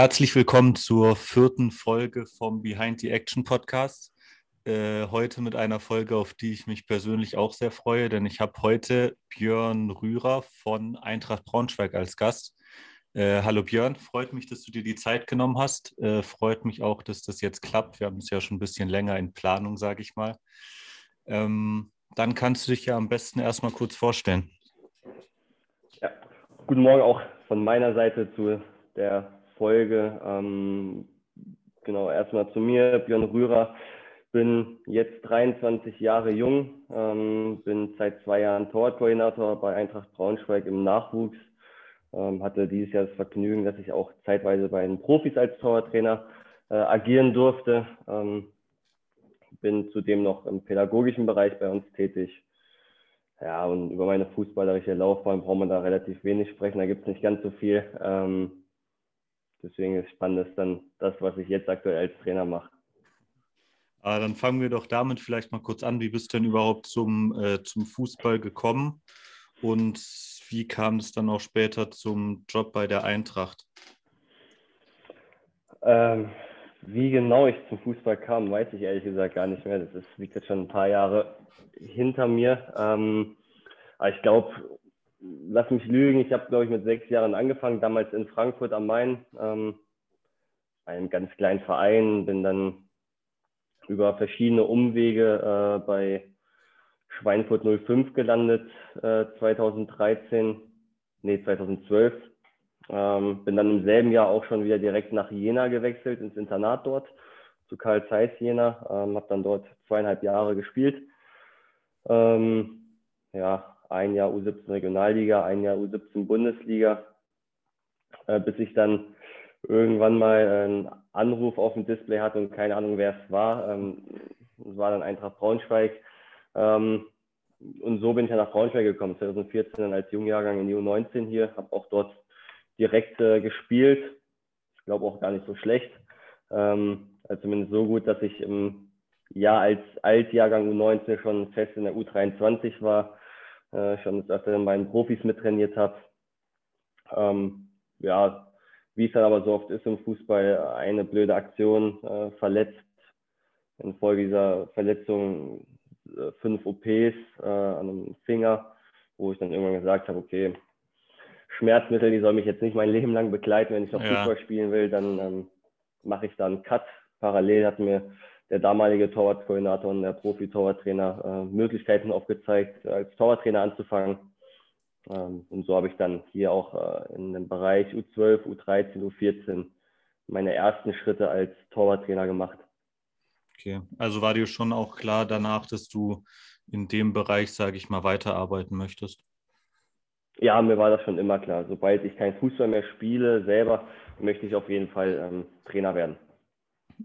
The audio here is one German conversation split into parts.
Herzlich willkommen zur vierten Folge vom Behind the Action Podcast. Äh, heute mit einer Folge, auf die ich mich persönlich auch sehr freue, denn ich habe heute Björn Rührer von Eintracht Braunschweig als Gast. Äh, hallo Björn, freut mich, dass du dir die Zeit genommen hast. Äh, freut mich auch, dass das jetzt klappt. Wir haben es ja schon ein bisschen länger in Planung, sage ich mal. Ähm, dann kannst du dich ja am besten erstmal kurz vorstellen. Ja, guten Morgen auch von meiner Seite zu der Folge. Ähm, genau, erstmal zu mir, Björn Rührer. Bin jetzt 23 Jahre jung, ähm, bin seit zwei Jahren Torwartkoordinator bei Eintracht Braunschweig im Nachwuchs. Ähm, hatte dieses Jahr das Vergnügen, dass ich auch zeitweise bei den Profis als Torwarttrainer äh, agieren durfte. Ähm, bin zudem noch im pädagogischen Bereich bei uns tätig. Ja, und über meine fußballerische Laufbahn braucht man da relativ wenig sprechen. Da gibt es nicht ganz so viel. Ähm, deswegen ist spannend ist dann das, was ich jetzt aktuell als Trainer mache. Ah, dann fangen wir doch damit vielleicht mal kurz an. Wie bist du denn überhaupt zum, äh, zum Fußball gekommen und wie kam es dann auch später zum Job bei der Eintracht? Ähm, wie genau ich zum Fußball kam, weiß ich ehrlich gesagt gar nicht mehr. Das ist, liegt jetzt schon ein paar Jahre hinter mir. Ähm, aber ich glaube, lass mich lügen, ich habe, glaube ich, mit sechs Jahren angefangen, damals in Frankfurt am Main, ähm, einem ganz kleinen Verein, bin dann über verschiedene Umwege äh, bei Schweinfurt 05 gelandet, äh, 2013, nee, 2012. Ähm, bin dann im selben Jahr auch schon wieder direkt nach Jena gewechselt, ins Internat dort, zu Karl Zeiss Jena. Ähm, habe dann dort zweieinhalb Jahre gespielt. Ähm, ja, ein Jahr U17 Regionalliga, ein Jahr U17 Bundesliga, äh, bis ich dann irgendwann mal einen Anruf auf dem Display hatte und keine Ahnung, wer es war. Ähm, es war dann Eintracht Braunschweig. Ähm, und so bin ich dann nach Braunschweig gekommen, 2014 dann als Jungjahrgang in die U19 hier, habe auch dort direkt äh, gespielt. Ich glaube auch gar nicht so schlecht. Ähm, also zumindest so gut, dass ich im Jahr als Altjahrgang U19 schon fest in der U23 war äh, schon des Öfteren bei den Profis mittrainiert habe. Ähm, ja, wie es dann aber so oft ist im Fußball, eine blöde Aktion äh, verletzt. Infolge dieser Verletzung äh, fünf OPs äh, an einem Finger, wo ich dann irgendwann gesagt habe, okay, Schmerzmittel, die soll mich jetzt nicht mein Leben lang begleiten. Wenn ich noch ja. Fußball spielen will, dann ähm, mache ich da einen Cut. Parallel hat mir der damalige Torwartkoordinator und der Profi-Torwarttrainer äh, Möglichkeiten aufgezeigt, als Torwarttrainer anzufangen. Ähm, und so habe ich dann hier auch äh, in dem Bereich U12, U13, U14 meine ersten Schritte als Torwarttrainer gemacht. Okay, also war dir schon auch klar danach, dass du in dem Bereich, sage ich mal, weiterarbeiten möchtest? Ja, mir war das schon immer klar. Sobald ich keinen Fußball mehr spiele, selber, möchte ich auf jeden Fall ähm, Trainer werden.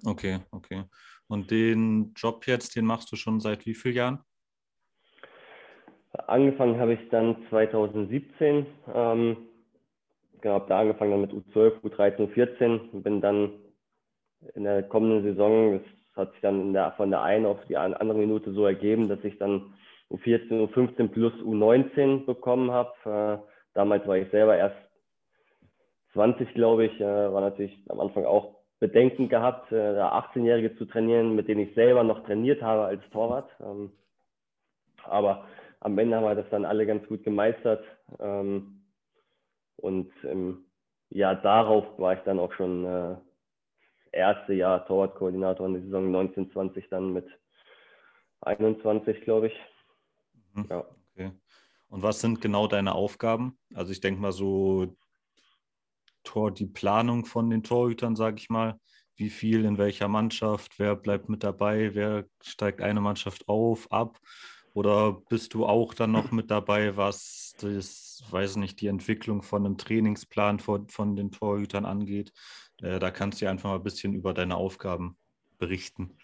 Okay, okay. Und den Job jetzt, den machst du schon seit wie vielen Jahren? Angefangen habe ich dann 2017. Ähm, genau, habe da angefangen dann mit U12, U13, U14. Bin dann in der kommenden Saison, das hat sich dann der, von der einen auf die andere Minute so ergeben, dass ich dann U14, U15 plus U19 bekommen habe. Äh, damals war ich selber erst 20, glaube ich. Äh, war natürlich am Anfang auch Bedenken gehabt, äh, 18-Jährige zu trainieren, mit denen ich selber noch trainiert habe als Torwart. Ähm, aber am Ende haben wir das dann alle ganz gut gemeistert. Ähm, und im Jahr darauf war ich dann auch schon äh, erste Jahr Torwartkoordinator in der Saison 1920 dann mit 21, glaube ich. Mhm. Ja. Okay. Und was sind genau deine Aufgaben? Also ich denke mal so Tor, die Planung von den Torhütern, sage ich mal. Wie viel in welcher Mannschaft, wer bleibt mit dabei, wer steigt eine Mannschaft auf, ab? Oder bist du auch dann noch mit dabei, was das, weiß nicht, die Entwicklung von einem Trainingsplan von, von den Torhütern angeht? Äh, da kannst du einfach mal ein bisschen über deine Aufgaben berichten.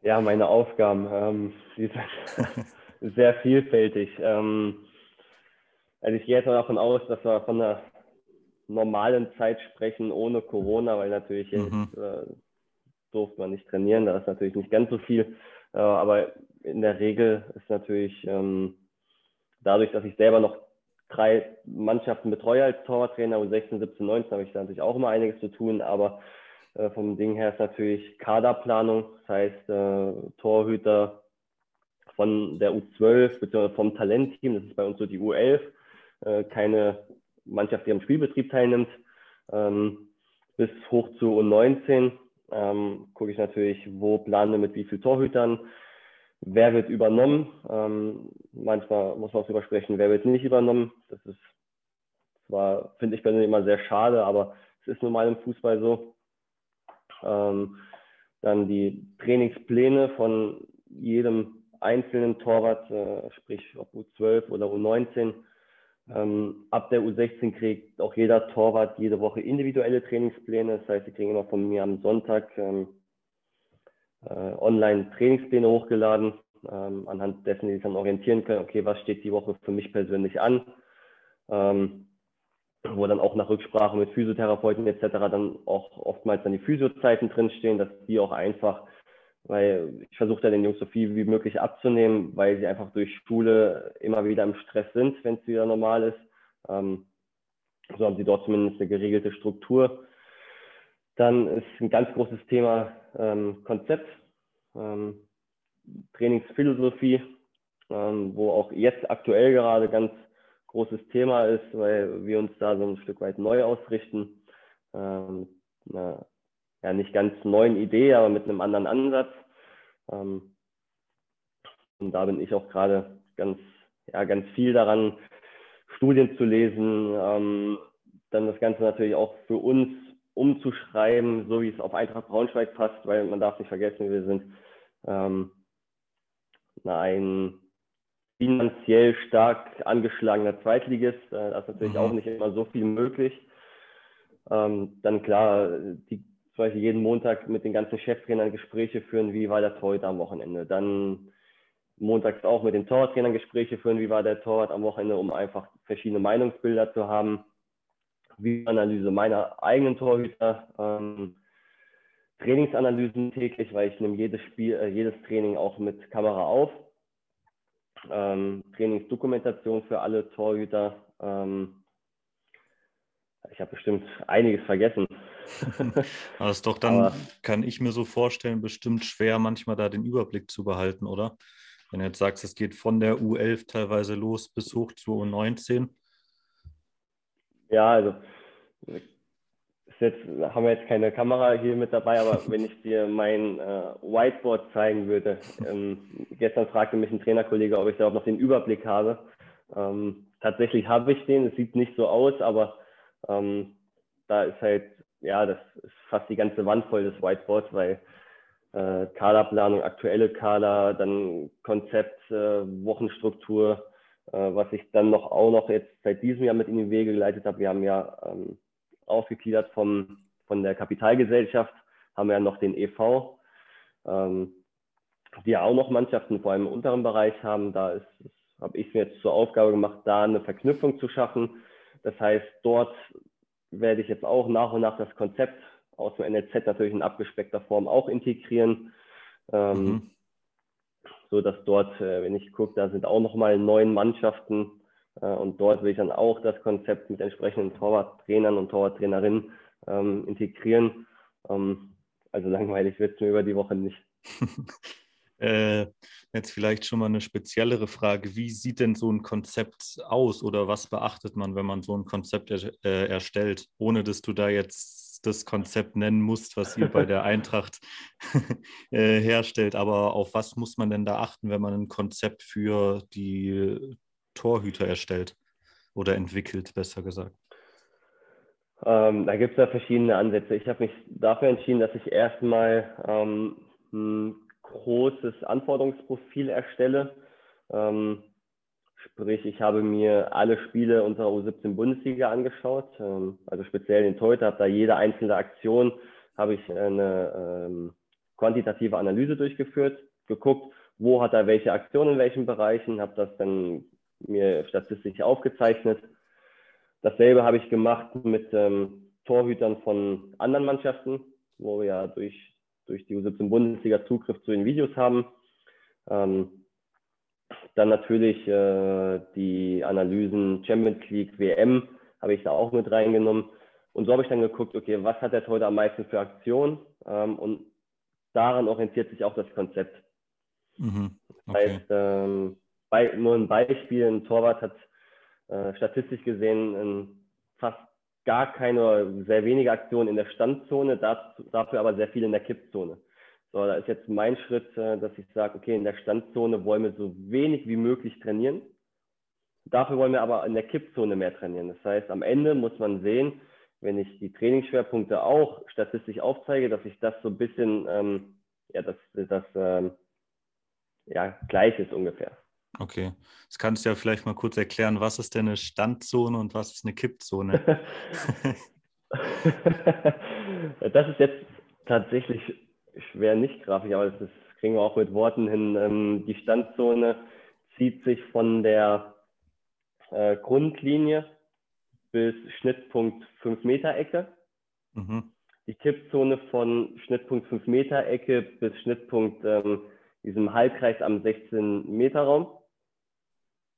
Ja, meine Aufgaben, ähm, die sind sehr vielfältig. Ähm, also ich gehe jetzt mal davon aus, dass wir von der normalen Zeit sprechen, ohne Corona, weil natürlich mhm. jetzt äh, durfte man nicht trainieren, da ist natürlich nicht ganz so viel. Äh, aber in der Regel ist natürlich ähm, dadurch, dass ich selber noch drei Mannschaften betreue als Torwarttrainer, U16, 17, 19 habe ich da natürlich auch immer einiges zu tun, aber äh, vom Ding her ist natürlich Kaderplanung, das heißt äh, Torhüter von der U12 bzw. vom Talentteam, das ist bei uns so die U11, äh, keine Mannschaft, die am Spielbetrieb teilnimmt, ähm, bis hoch zu U19 ähm, gucke ich natürlich, wo planen wir mit wie vielen Torhütern, wer wird übernommen. Ähm, manchmal muss man auch drüber sprechen, wer wird nicht übernommen. Das ist zwar, finde ich persönlich immer sehr schade, aber es ist nun mal im Fußball so. Ähm, dann die Trainingspläne von jedem einzelnen Torwart, äh, sprich ob U12 oder U19. Ähm, ab der U16 kriegt auch jeder Torwart jede Woche individuelle Trainingspläne. Das heißt, sie kriegen immer von mir am Sonntag ähm, äh, online Trainingspläne hochgeladen, ähm, anhand dessen die sich dann orientieren können, okay, was steht die Woche für mich persönlich an. Ähm, wo dann auch nach Rücksprache mit Physiotherapeuten etc. dann auch oftmals dann die Physiozeiten drinstehen, dass die auch einfach, weil ich versuche da den Jungs so viel wie möglich abzunehmen, weil sie einfach durch Schule immer wieder im Stress sind, wenn es wieder normal ist. Ähm, so haben sie dort zumindest eine geregelte Struktur. Dann ist ein ganz großes Thema ähm, Konzept, ähm, Trainingsphilosophie, ähm, wo auch jetzt aktuell gerade ganz großes Thema ist, weil wir uns da so ein Stück weit neu ausrichten. Ähm, einer, ja, nicht ganz neuen Idee, aber mit einem anderen Ansatz. Ähm, und da bin ich auch gerade ganz, ja, ganz viel daran, Studien zu lesen, ähm, dann das Ganze natürlich auch für uns umzuschreiben, so wie es auf Eintracht Braunschweig passt, weil man darf nicht vergessen, wir sind ähm, ein finanziell stark angeschlagener Zweitligist. Äh, da ist natürlich mhm. auch nicht immer so viel möglich. Ähm, dann klar, die, zum Beispiel jeden Montag mit den ganzen Cheftrainern Gespräche führen, wie war der Torhüter am Wochenende. Dann montags auch mit den Torwarttrainern Gespräche führen, wie war der Torwart am Wochenende, um einfach verschiedene Meinungsbilder zu haben. Wie Analyse meiner eigenen Torhüter. Ähm, Trainingsanalysen täglich, weil ich nehme jedes Spiel, äh, jedes Training auch mit Kamera auf ähm, Trainingsdokumentation für alle Torhüter. Ähm, ich habe bestimmt einiges vergessen. Aber ist doch dann, Aber, kann ich mir so vorstellen, bestimmt schwer, manchmal da den Überblick zu behalten, oder? Wenn du jetzt sagst, es geht von der U11 teilweise los bis hoch zur U19. Ja, also jetzt, haben wir jetzt keine Kamera hier mit dabei, aber wenn ich dir mein äh, Whiteboard zeigen würde, ähm, gestern fragte mich ein Trainerkollege, ob ich da auch noch den Überblick habe. Ähm, tatsächlich habe ich den, es sieht nicht so aus, aber ähm, da ist halt, ja, das ist fast die ganze Wand voll des Whiteboards, weil äh, Kaderplanung, aktuelle Kader, dann Konzept, äh, Wochenstruktur, äh, was ich dann noch auch noch jetzt seit diesem Jahr mit in die Wege geleitet habe. Wir haben ja ähm, ausgegliedert vom, von der Kapitalgesellschaft, haben wir ja noch den EV, ähm, die ja auch noch Mannschaften vor allem im unteren Bereich haben. Da habe ich mir jetzt zur Aufgabe gemacht, da eine Verknüpfung zu schaffen. Das heißt, dort werde ich jetzt auch nach und nach das Konzept aus dem NLZ natürlich in abgespeckter Form auch integrieren. Ähm, mhm. So dass dort, äh, wenn ich gucke, da sind auch nochmal neun Mannschaften äh, und dort will ich dann auch das Konzept mit entsprechenden Torwarttrainern und Torwarttrainerinnen ähm, integrieren. Ähm, also langweilig wird es mir über die Woche nicht. äh, jetzt vielleicht schon mal eine speziellere Frage. Wie sieht denn so ein Konzept aus oder was beachtet man, wenn man so ein Konzept er, äh, erstellt, ohne dass du da jetzt das Konzept nennen musst, was ihr bei der Eintracht äh, herstellt. Aber auf was muss man denn da achten, wenn man ein Konzept für die Torhüter erstellt oder entwickelt, besser gesagt? Ähm, da gibt es ja verschiedene Ansätze. Ich habe mich dafür entschieden, dass ich erstmal ähm, ein großes Anforderungsprofil erstelle. Ähm, sprich, ich habe mir alle Spiele unserer U17 Bundesliga angeschaut, ähm, also speziell den Torhüter, habe da jede einzelne Aktion, habe ich eine ähm, quantitative Analyse durchgeführt, geguckt, wo hat er welche Aktionen in welchen Bereichen, habe das dann mir statistisch aufgezeichnet. Dasselbe habe ich gemacht mit ähm, Torhütern von anderen Mannschaften, wo wir ja durch, durch die U17 Bundesliga Zugriff zu den Videos haben. Ähm, dann natürlich äh, die Analysen Champions League, WM habe ich da auch mit reingenommen. Und so habe ich dann geguckt, okay, was hat der Torhüter am meisten für Aktionen? Ähm, und daran orientiert sich auch das Konzept. Mhm. Okay. Das heißt, ähm, bei, nur ein Beispiel, ein Torwart hat äh, statistisch gesehen in fast gar keine sehr wenige Aktionen in der Standzone, dafür aber sehr viel in der Kippzone. So, da ist jetzt mein Schritt, äh, dass ich sage, okay, in der Standzone wollen wir so wenig wie möglich trainieren. Dafür wollen wir aber in der Kippzone mehr trainieren. Das heißt, am Ende muss man sehen, wenn ich die Trainingsschwerpunkte auch statistisch aufzeige, dass ich das so ein bisschen, ähm, ja, dass das ähm, ja, gleich ist ungefähr. Okay. Das kannst du ja vielleicht mal kurz erklären, was ist denn eine Standzone und was ist eine Kippzone? das ist jetzt tatsächlich schwer nicht grafisch, aber das kriegen wir auch mit Worten hin. Ähm, die Standzone zieht sich von der äh, Grundlinie bis Schnittpunkt 5 Meter Ecke. Mhm. Die Kippzone von Schnittpunkt 5 Meter Ecke bis Schnittpunkt ähm, diesem Halbkreis am 16 Meter Raum.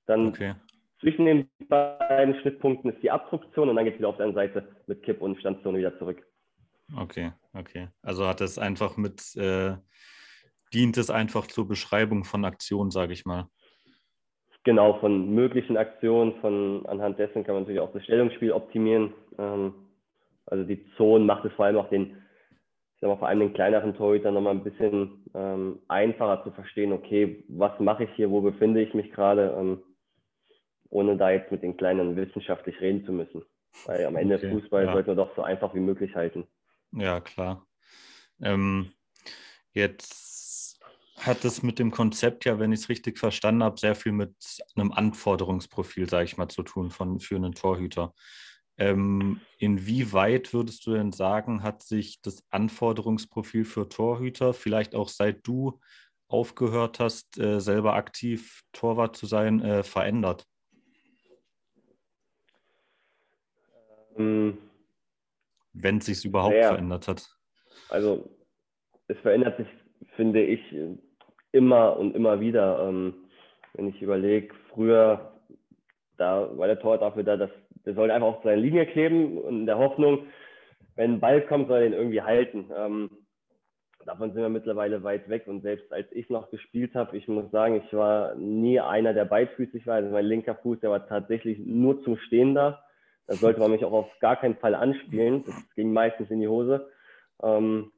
Dann okay. zwischen den beiden Schnittpunkten ist die Abdruktion und dann geht es wieder auf der Seite mit Kipp- und Standzone wieder zurück. Okay, okay. Also hat es einfach mit, äh, dient es einfach zur Beschreibung von Aktionen, sage ich mal. Genau, von möglichen Aktionen, von anhand dessen kann man natürlich auch das Stellungsspiel optimieren. Ähm, also die Zonen macht es vor allem auch den, ich sag mal, vor allem den kleineren Torhütern nochmal ein bisschen ähm, einfacher zu verstehen, okay, was mache ich hier, wo befinde ich mich gerade. Ähm, ohne da jetzt mit den Kleinen wissenschaftlich reden zu müssen. Weil am Ende okay, Fußball ja. sollte man doch so einfach wie möglich halten. Ja, klar. Ähm, jetzt hat es mit dem Konzept ja, wenn ich es richtig verstanden habe, sehr viel mit einem Anforderungsprofil, sage ich mal, zu tun von, für einen Torhüter. Ähm, inwieweit würdest du denn sagen, hat sich das Anforderungsprofil für Torhüter, vielleicht auch seit du aufgehört hast, äh, selber aktiv Torwart zu sein, äh, verändert? Ähm, Wenn es sich überhaupt ja, verändert hat. Also es verändert sich, finde ich, immer und immer wieder. Ähm, wenn ich überlege, früher, da war der Tor dafür da, dass der sollte einfach auf seine Linie kleben und in der Hoffnung, wenn ein Ball kommt, soll er den irgendwie halten. Ähm, davon sind wir mittlerweile weit weg und selbst als ich noch gespielt habe, ich muss sagen, ich war nie einer, der beidfüßig war. Also mein linker Fuß, der war tatsächlich nur zum Stehen da. Da sollte man mich auch auf gar keinen Fall anspielen. Das ging meistens in die Hose. Ähm,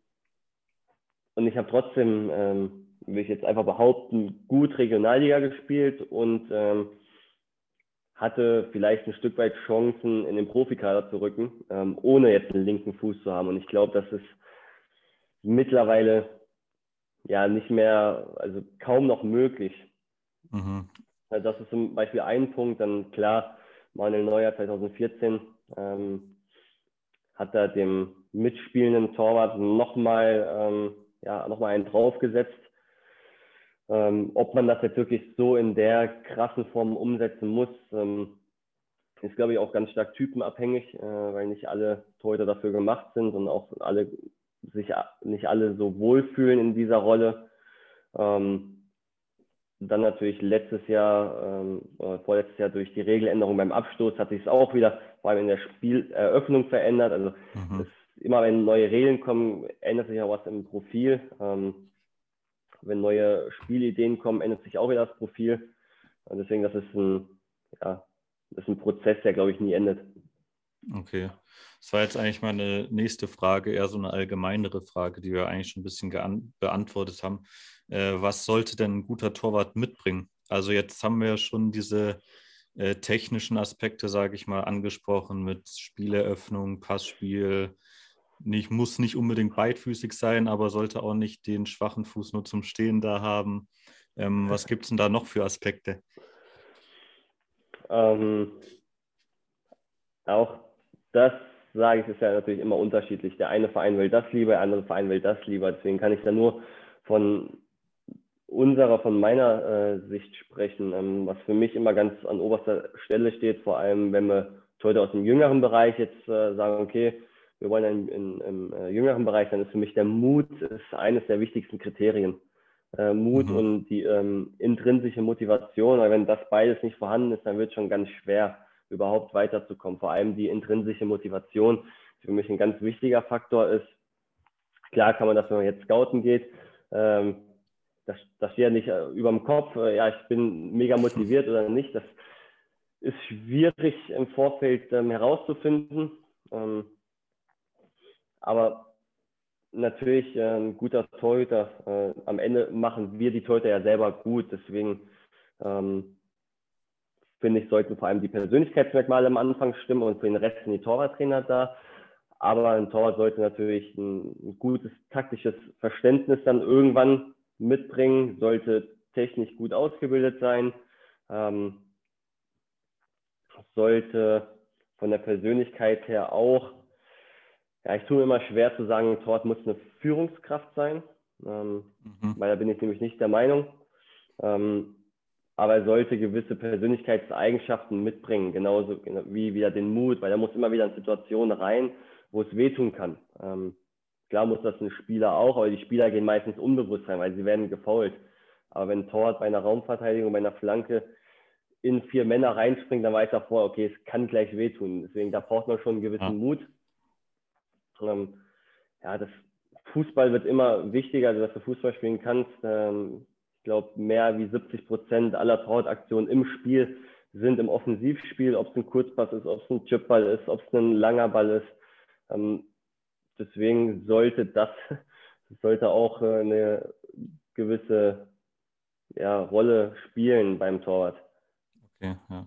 und ich habe trotzdem, ähm, will ich jetzt einfach behaupten, gut Regionalliga gespielt und ähm, hatte vielleicht ein Stück weit Chancen, in den Profikader zu rücken, ähm, ohne jetzt einen linken Fuß zu haben. Und ich glaube, das ist mittlerweile ja nicht mehr, also kaum noch möglich. Mhm. Also das ist zum Beispiel ein Punkt. Dann klar, Manuel Neuer 2014 ähm, hat da dem mitspielenden Torwart nochmal ähm, ja, noch einen draufgesetzt. Ähm, ob man das jetzt wirklich so in der krassen Form umsetzen muss, ähm, ist, glaube ich, auch ganz stark typenabhängig, äh, weil nicht alle Torhüter dafür gemacht sind und auch alle sich nicht alle so wohlfühlen in dieser Rolle. Ähm, dann natürlich letztes Jahr, ähm, vorletztes Jahr durch die Regeländerung beim Abstoß hat sich es auch wieder, vor allem in der Spieleröffnung verändert. Also mhm. immer wenn neue Regeln kommen, ändert sich auch was im Profil. Ähm, wenn neue Spielideen kommen, ändert sich auch wieder das Profil. Und deswegen, das ist ein, ja, das ist ein Prozess, der, glaube ich, nie endet. Okay. Das war jetzt eigentlich meine nächste Frage, eher so eine allgemeinere Frage, die wir eigentlich schon ein bisschen beantwortet haben. Äh, was sollte denn ein guter Torwart mitbringen? Also jetzt haben wir ja schon diese äh, technischen Aspekte, sage ich mal, angesprochen mit Spieleröffnung, Passspiel. Nicht, muss nicht unbedingt beidfüßig sein, aber sollte auch nicht den schwachen Fuß nur zum Stehen da haben. Ähm, was gibt es denn da noch für Aspekte? Ähm, auch das sage ich, ist ja natürlich immer unterschiedlich. Der eine Verein will das lieber, der andere Verein will das lieber. Deswegen kann ich da nur von unserer, von meiner äh, Sicht sprechen, ähm, was für mich immer ganz an oberster Stelle steht, vor allem wenn wir heute aus dem jüngeren Bereich jetzt äh, sagen, okay, wir wollen in, in, im äh, jüngeren Bereich, dann ist für mich der Mut ist eines der wichtigsten Kriterien. äh, Mut mhm. und die ähm, intrinsische Motivation. Weil wenn das beides nicht vorhanden ist, dann wird es schon ganz schwer, überhaupt weiterzukommen. Vor allem die intrinsische Motivation, die für mich ein ganz wichtiger Faktor ist. Klar kann man das, wenn man jetzt scouten geht, ähm, das, das ja nicht äh, über dem Kopf, äh, ja, ich bin mega motiviert oder nicht. Das ist schwierig im Vorfeld ähm, herauszufinden. Ähm, aber natürlich äh, ein guter Torhüter. Äh, am Ende machen wir die Torhüter ja selber gut. Deswegen ähm, finde ich, sollten vor allem die Persönlichkeitsmerkmale am Anfang stimmen und für den Rest sind die Torwarttrainer da. Aber ein Torwart sollte natürlich ein, ein gutes taktisches Verständnis dann irgendwann mitbringen, sollte technisch gut ausgebildet sein, ähm, sollte von der Persönlichkeit her auch ja, ich tue mir immer schwer zu sagen, Tort muss eine Führungskraft sein, ähm, mhm. weil da bin ich nämlich nicht der Meinung. Ähm, aber er sollte gewisse Persönlichkeitseigenschaften mitbringen, genauso wie wieder den Mut, weil er muss immer wieder in Situationen rein, wo es wehtun kann. Ähm, klar muss das ein Spieler auch, aber die Spieler gehen meistens unbewusst rein, weil sie werden gefault. Aber wenn Tort bei einer Raumverteidigung, bei einer Flanke in vier Männer reinspringt, dann weiß er vorher, okay, es kann gleich wehtun. Deswegen, da braucht man schon einen gewissen ja. Mut. Ähm, ja, das Fußball wird immer wichtiger, also dass du Fußball spielen kannst. Ähm, ich glaube, mehr wie 70 Prozent aller Torwartaktionen im Spiel sind im Offensivspiel, ob es ein Kurzpass ist, ob es ein Chipball ist, ob es ein langer Ball ist. Ähm, deswegen sollte das, sollte auch äh, eine gewisse ja, Rolle spielen beim Torwart. Okay, ja.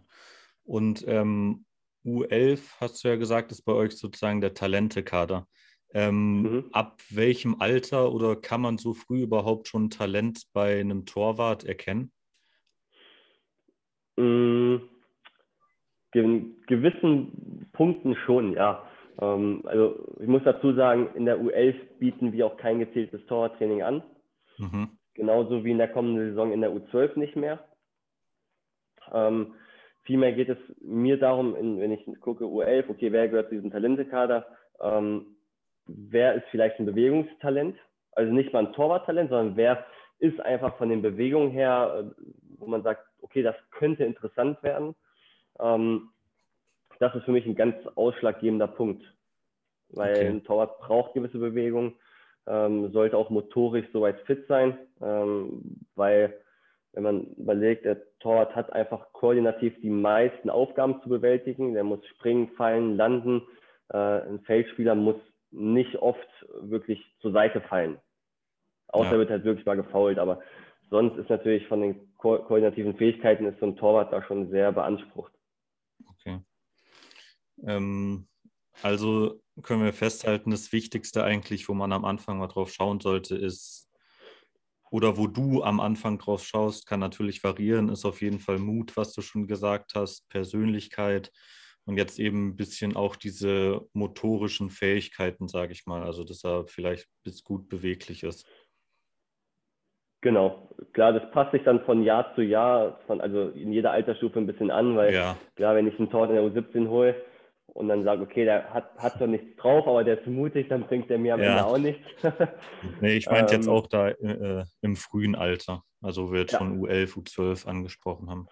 Und ähm, U11 hast du ja gesagt, ist bei euch sozusagen der Talentekader. Ähm, mhm. Ab welchem Alter oder kann man so früh überhaupt schon Talent bei einem Torwart erkennen? In gewissen Punkten schon, ja. Ähm, also ich muss dazu sagen, in der U11 bieten wir auch kein gezieltes Torwarttraining an. Mhm. Genauso wie in der kommenden Saison in der U12 nicht mehr. Ähm, Vielmehr geht es mir darum, in, wenn ich gucke, U11, okay, wer gehört zu diesem Talentekader? Ähm, wer ist vielleicht ein Bewegungstalent? Also nicht mal ein Torwarttalent, sondern wer ist einfach von den Bewegungen her, äh, wo man sagt, okay, das könnte interessant werden. Ähm, das ist für mich ein ganz ausschlaggebender Punkt. Weil okay. ein Torwart braucht gewisse Bewegungen, ähm, sollte auch motorisch soweit fit sein, ähm, weil wenn man überlegt, der Torwart hat einfach koordinativ die meisten Aufgaben zu bewältigen. Der muss springen, fallen, landen. Äh, ein Feldspieler muss nicht oft wirklich zur Seite fallen. Außer ja. wird halt wirklich mal gefault. Aber sonst ist natürlich von den ko koordinativen Fähigkeiten ist so ein Torwart da schon sehr beansprucht. Ähm, also können wir festhalten, das Wichtigste eigentlich, wo man am Anfang mal drauf schauen sollte, ist oder wo du am Anfang drauf schaust, kann natürlich variieren, ist auf jeden Fall Mut, was du schon gesagt hast, Persönlichkeit und jetzt eben ein bisschen auch diese motorischen Fähigkeiten, sage ich mal, also dass er vielleicht bis gut beweglich ist. Genau, klar, das passt sich dann von Jahr zu Jahr, von, also in jeder Altersstufe ein bisschen an, weil ja. klar, wenn ich einen Tor in der U17 hole, und dann sage, okay, der hat, hat zwar nichts drauf, aber der ist mutig, dann bringt der mir am ja. Ende auch nichts. nee, ich meinte ähm, jetzt auch da äh, im frühen Alter, also wir jetzt ja. schon U11, U12 angesprochen haben.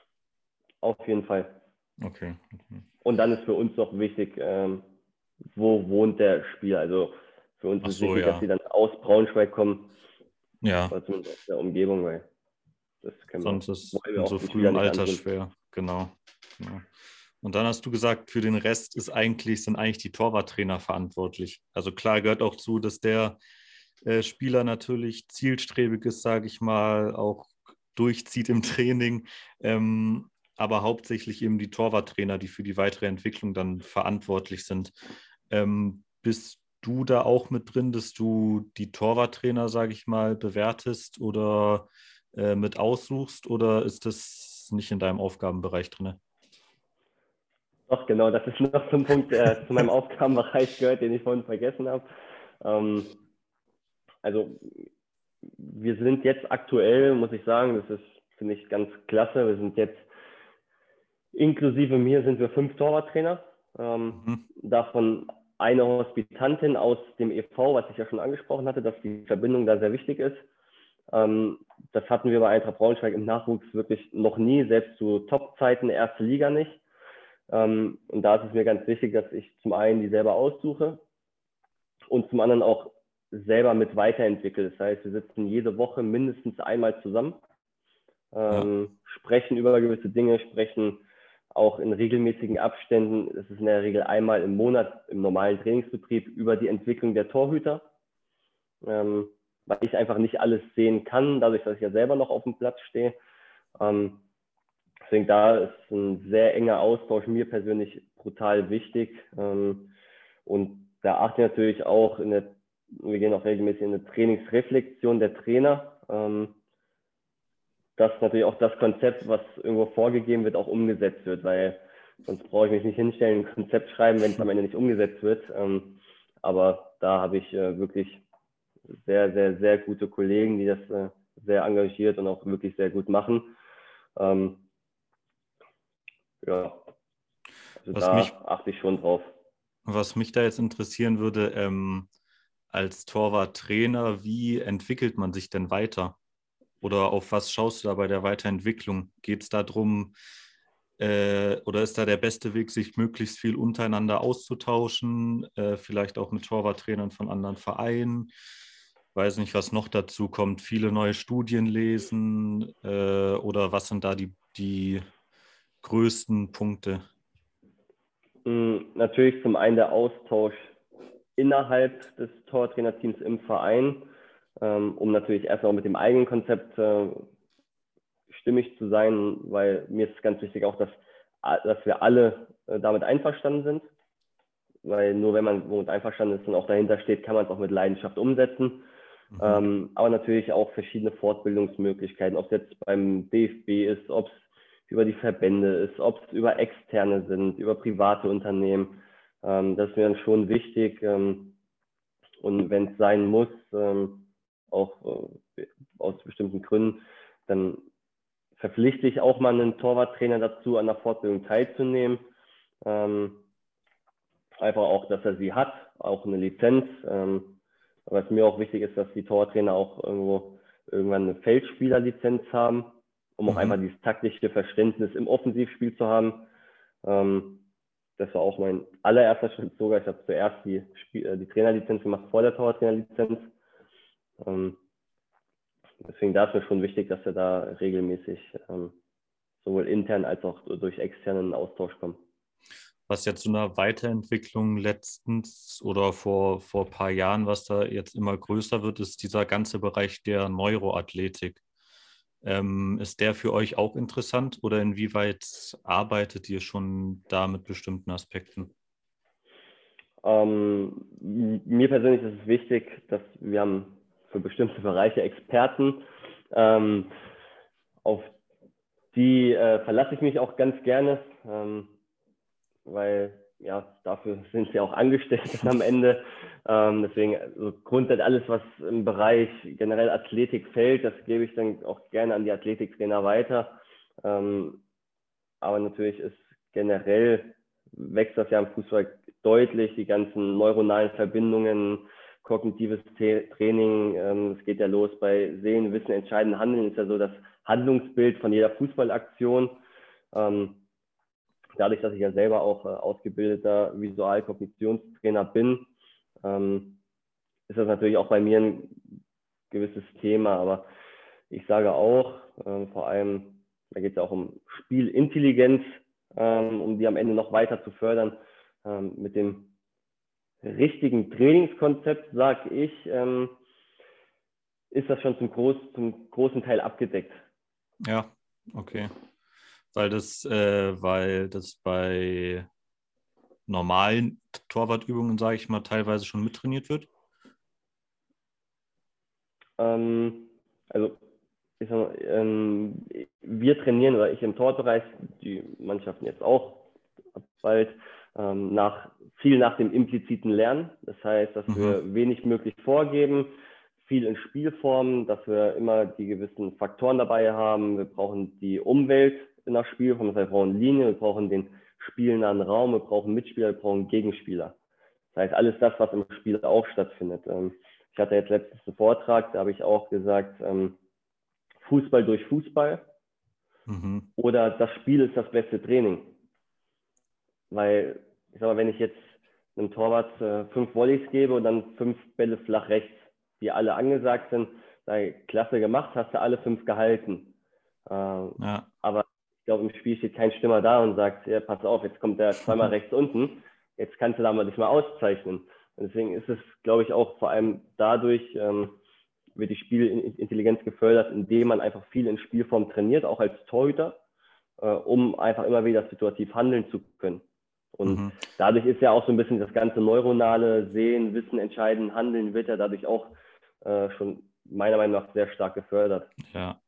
Auf jeden Fall. Okay. okay. Und dann ist für uns noch wichtig, ähm, wo wohnt der Spieler? Also für uns Ach ist so, wichtig, ja. dass sie dann aus Braunschweig kommen. Ja. Oder zumindest aus der Umgebung, weil das können Sonst wir, ist in so frühem Alter schwer. Genau. genau. Und dann hast du gesagt, für den Rest ist eigentlich, sind eigentlich die Torwarttrainer verantwortlich. Also klar gehört auch zu, dass der äh, Spieler natürlich zielstrebig ist, sage ich mal, auch durchzieht im Training. Ähm, aber hauptsächlich eben die Torwarttrainer, die für die weitere Entwicklung dann verantwortlich sind. Ähm, bist du da auch mit drin, dass du die Torwarttrainer, sage ich mal, bewertest oder äh, mit aussuchst oder ist das nicht in deinem Aufgabenbereich drin? Doch, genau, das ist noch so ein Punkt äh, zu meinem Aufgabenbereich gehört, den ich vorhin vergessen habe. Ähm, also wir sind jetzt aktuell, muss ich sagen, das ist, finde ich, ganz klasse. Wir sind jetzt, inklusive mir, sind wir fünf Torwarttrainer. Ähm, mhm. Davon eine Hospitantin aus dem EV, was ich ja schon angesprochen hatte, dass die Verbindung da sehr wichtig ist. Ähm, das hatten wir bei Eintracht Braunschweig im Nachwuchs wirklich noch nie, selbst zu Top-Zeiten erste Liga nicht. Ähm, und da ist es mir ganz wichtig, dass ich zum einen die selber aussuche und zum anderen auch selber mit weiterentwickle. Das heißt, wir sitzen jede Woche mindestens einmal zusammen, ähm, ja. sprechen über gewisse Dinge, sprechen auch in regelmäßigen Abständen, das ist in der Regel einmal im Monat im normalen Trainingsbetrieb, über die Entwicklung der Torhüter, ähm, weil ich einfach nicht alles sehen kann, dadurch, dass ich ja selber noch auf dem Platz stehe. Ähm, deswegen da ist ein sehr enger Austausch mir persönlich brutal wichtig. Ähm, und da achte ich natürlich auch in der, wir gehen auch regelmäßig in eine Trainingsreflexion der Trainer. Ähm, dass natürlich auch das Konzept, was irgendwo vorgegeben wird, auch umgesetzt wird, weil sonst brauche ich mich nicht hinstellen, ein Konzept schreiben, wenn es am Ende nicht umgesetzt wird. Ähm, aber da habe ich äh, wirklich sehr, sehr, sehr gute Kollegen, die das äh, sehr engagiert und auch wirklich sehr gut machen. Ähm, ja, also was da mich, achte ich schon drauf. Was mich da jetzt interessieren würde, ähm, als Torwarttrainer, wie entwickelt man sich denn weiter? Oder auf was schaust du da bei der Weiterentwicklung? Geht es darum, äh, oder ist da der beste Weg, sich möglichst viel untereinander auszutauschen, äh, vielleicht auch mit Torwarttrainern von anderen Vereinen? Weiß nicht, was noch dazu kommt. Viele neue Studien lesen äh, oder was sind da die, die größten Punkte? Hm, natürlich zum einen der Austausch innerhalb des Tortrainerteams im Verein ähm, um natürlich erstmal mit dem eigenen Konzept äh, stimmig zu sein, weil mir ist ganz wichtig auch, dass, dass wir alle äh, damit einverstanden sind. Weil nur wenn man damit einverstanden ist und auch dahinter steht, kann man es auch mit Leidenschaft umsetzen. Mhm. Ähm, aber natürlich auch verschiedene Fortbildungsmöglichkeiten, ob es jetzt beim DFB ist, ob es über die Verbände ist, ob es über externe sind, über private Unternehmen. Ähm, das ist mir dann schon wichtig. Ähm, und wenn es sein muss, ähm, auch äh, aus bestimmten Gründen, dann verpflichte ich auch mal einen Torwarttrainer dazu, an der Fortbildung teilzunehmen. Ähm, einfach auch, dass er sie hat, auch eine Lizenz. Ähm, was mir auch wichtig ist, dass die Torwarttrainer auch irgendwo irgendwann eine Feldspielerlizenz haben, um auch mhm. einfach dieses taktische Verständnis im Offensivspiel zu haben. Ähm, das war auch mein allererster Schritt sogar. Ich habe zuerst die, Spiel äh, die Trainerlizenz gemacht vor der Torwarttrainerlizenz. Ähm, deswegen da ist mir schon wichtig, dass wir da regelmäßig ähm, sowohl intern als auch durch externen Austausch kommen. Was jetzt zu einer Weiterentwicklung letztens oder vor, vor ein paar Jahren, was da jetzt immer größer wird, ist dieser ganze Bereich der Neuroathletik. Ähm, ist der für euch auch interessant oder inwieweit arbeitet ihr schon da mit bestimmten Aspekten? Ähm, mir persönlich ist es wichtig, dass wir haben für bestimmte Bereiche Experten. Ähm, auf die äh, verlasse ich mich auch ganz gerne, ähm, weil ja, dafür sind sie auch angestellt am Ende. Ähm, deswegen also grundsätzlich alles, was im Bereich generell Athletik fällt, das gebe ich dann auch gerne an die Athletiktrainer weiter. Ähm, aber natürlich ist generell wächst das ja im Fußball deutlich, die ganzen neuronalen Verbindungen, kognitives Training. Ähm, es geht ja los bei Sehen, Wissen, Entscheiden, Handeln. Ist ja so das Handlungsbild von jeder Fußballaktion. Ähm, dadurch, dass ich ja selber auch äh, ausgebildeter Visualkognitionstrainer bin, ähm, ist das natürlich auch bei mir ein gewisses Thema. Aber ich sage auch, vor allem, da geht es ja auch um Spielintelligenz, um die am Ende noch weiter zu fördern, mit dem richtigen Trainingskonzept, sage ich, ähm, ist das schon zum, groß, zum großen Teil abgedeckt. Ja, okay. Weil das, äh, weil das bei normalen Torwartübungen, sage ich mal, teilweise schon mittrainiert wird? Ähm, also ich sag mal, ähm, wir trainieren, oder ich im Torbereich, die Mannschaften jetzt auch bald, ähm, nach, viel nach dem impliziten Lernen. Das heißt, dass mhm. wir wenig möglich vorgeben, viel in Spielformen, dass wir immer die gewissen Faktoren dabei haben. Wir brauchen die Umwelt der Spielform, das heißt, wir brauchen Linie, wir brauchen den spielnahen Raum, wir brauchen Mitspieler, wir brauchen Gegenspieler. Das heißt, alles das, was im Spiel auch stattfindet. Ähm, Ich hatte jetzt letztens einen Vortrag, da habe ich auch gesagt, ähm, Fußball durch Fußball mhm. oder das Spiel ist das beste Training. Weil, ich sag mal, wenn ich jetzt einem Torwart äh, fünf Volleys gebe und dann fünf Bälle flach rechts, die alle angesagt sind, sei klasse gemacht, hast du alle fünf gehalten. Äh, ja. Aber ich glaube, im Spiel steht kein Stimmer da und sagt, ja, pass auf, jetzt kommt der zweimal rechts unten, jetzt kannst du da mal dich mal auszeichnen. Und deswegen ist es, glaube ich, auch vor allem dadurch, ähm, wird die Spielintelligenz gefördert, indem man einfach viel in Spielform trainiert, auch als Torhüter, äh, um einfach immer wieder situativ handeln zu können. Und mhm. dadurch ist ja auch so ein bisschen das ganze neuronale Sehen, Wissen, Entscheiden, Handeln wird ja dadurch auch äh, schon meiner Meinung nach sehr stark gefördert. Ja.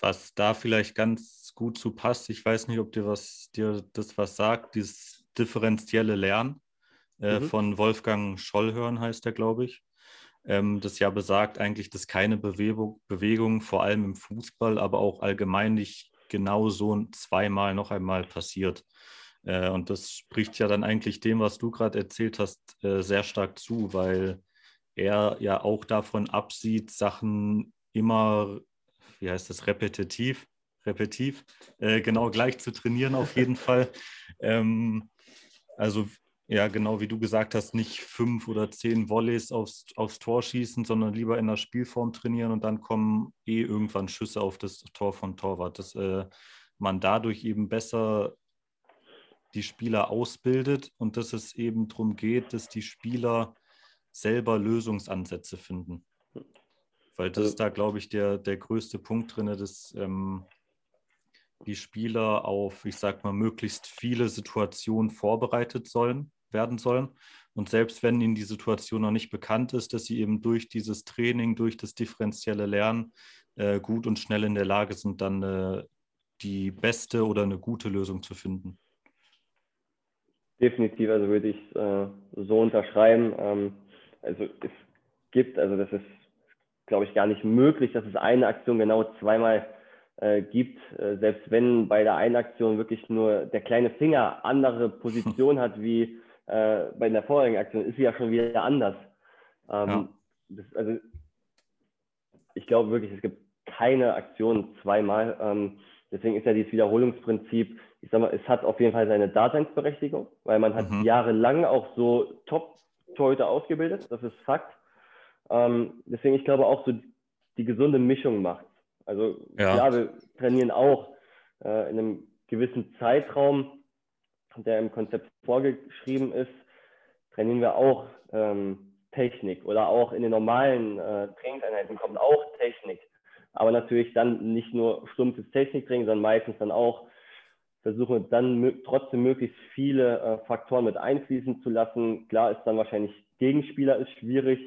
Was da vielleicht ganz gut zu passt, ich weiß nicht, ob dir was dir das was sagt, dieses differenzielle Lernen äh, mhm. von Wolfgang Schollhörn heißt der, glaube ich. Ähm, das ja besagt eigentlich, dass keine Bewegung, Bewegung, vor allem im Fußball, aber auch allgemein nicht genau so zweimal noch einmal passiert. Äh, und das spricht ja dann eigentlich dem, was du gerade erzählt hast, äh, sehr stark zu, weil er ja auch davon absieht, Sachen immer, wie heißt das, repetitiv, repetitiv, äh, genau gleich zu trainieren auf jeden Fall. Ähm, also ja, genau wie du gesagt hast, nicht fünf oder zehn Volleys aufs, aufs Tor schießen, sondern lieber in der Spielform trainieren und dann kommen eh irgendwann Schüsse auf das Tor von Torwart. Dass äh, man dadurch eben besser die Spieler ausbildet und dass es eben darum geht, dass die Spieler selber Lösungsansätze finden. Weil das also ist da, glaube ich, der, der größte Punkt drin, dass ähm, die Spieler auf, ich sag mal, möglichst viele Situationen vorbereitet sollen, werden sollen. Und selbst wenn ihnen die Situation noch nicht bekannt ist, dass sie eben durch dieses Training, durch das differenzielle Lernen äh, gut und schnell in der Lage sind, dann äh, die beste oder eine gute Lösung zu finden. Definitiv, also würde ich äh, so unterschreiben. Ähm, also es gibt, also das ist, glaube ich, gar nicht möglich, dass es eine Aktion genau zweimal äh, gibt, äh, selbst wenn bei der einen Aktion wirklich nur der kleine Finger andere Position hat wie äh, bei der vorherigen Aktion, ist sie ja schon wieder anders. Ähm, ja. das, also ich glaube wirklich, es gibt keine Aktion zweimal. Ähm, deswegen ist ja dieses Wiederholungsprinzip, ich sag mal, es hat auf jeden Fall seine Daseinsberechtigung, weil man hat mhm. jahrelang auch so Top-Torhüter ausgebildet, das ist Fakt. Ähm, deswegen, ich glaube auch so die gesunde Mischung macht. Also ja, ja wir trainieren auch äh, in einem gewissen Zeitraum, der im Konzept vorgeschrieben ist, trainieren wir auch ähm, Technik oder auch in den normalen äh, Trainingseinheiten kommt auch Technik. Aber natürlich dann nicht nur stumpfes Techniktraining, sondern meistens dann auch versuchen dann trotzdem möglichst viele äh, Faktoren mit einfließen zu lassen. Klar ist dann wahrscheinlich Gegenspieler ist schwierig,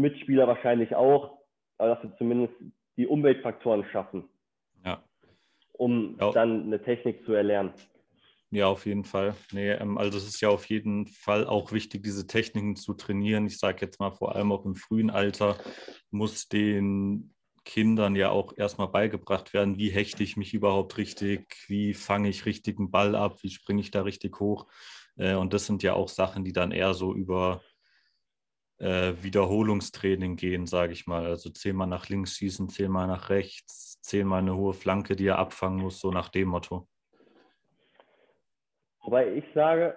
Mitspieler wahrscheinlich auch, aber dass wir zumindest die Umweltfaktoren schaffen, ja. um ja. dann eine Technik zu erlernen. Ja, auf jeden Fall. Nee, ähm, also es ist ja auf jeden Fall auch wichtig, diese Techniken zu trainieren. Ich sage jetzt mal vor allem auch im frühen Alter muss den Kindern ja auch erstmal beigebracht werden, wie hechte ich mich überhaupt richtig, wie fange ich richtigen Ball ab, wie springe ich da richtig hoch. Äh, und das sind ja auch Sachen, die dann eher so über äh, Wiederholungstraining gehen, sage ich mal. Also zehnmal nach links schießen, zehnmal nach rechts, zehnmal eine hohe Flanke, die er abfangen muss, so nach dem Motto. Wobei ich sage,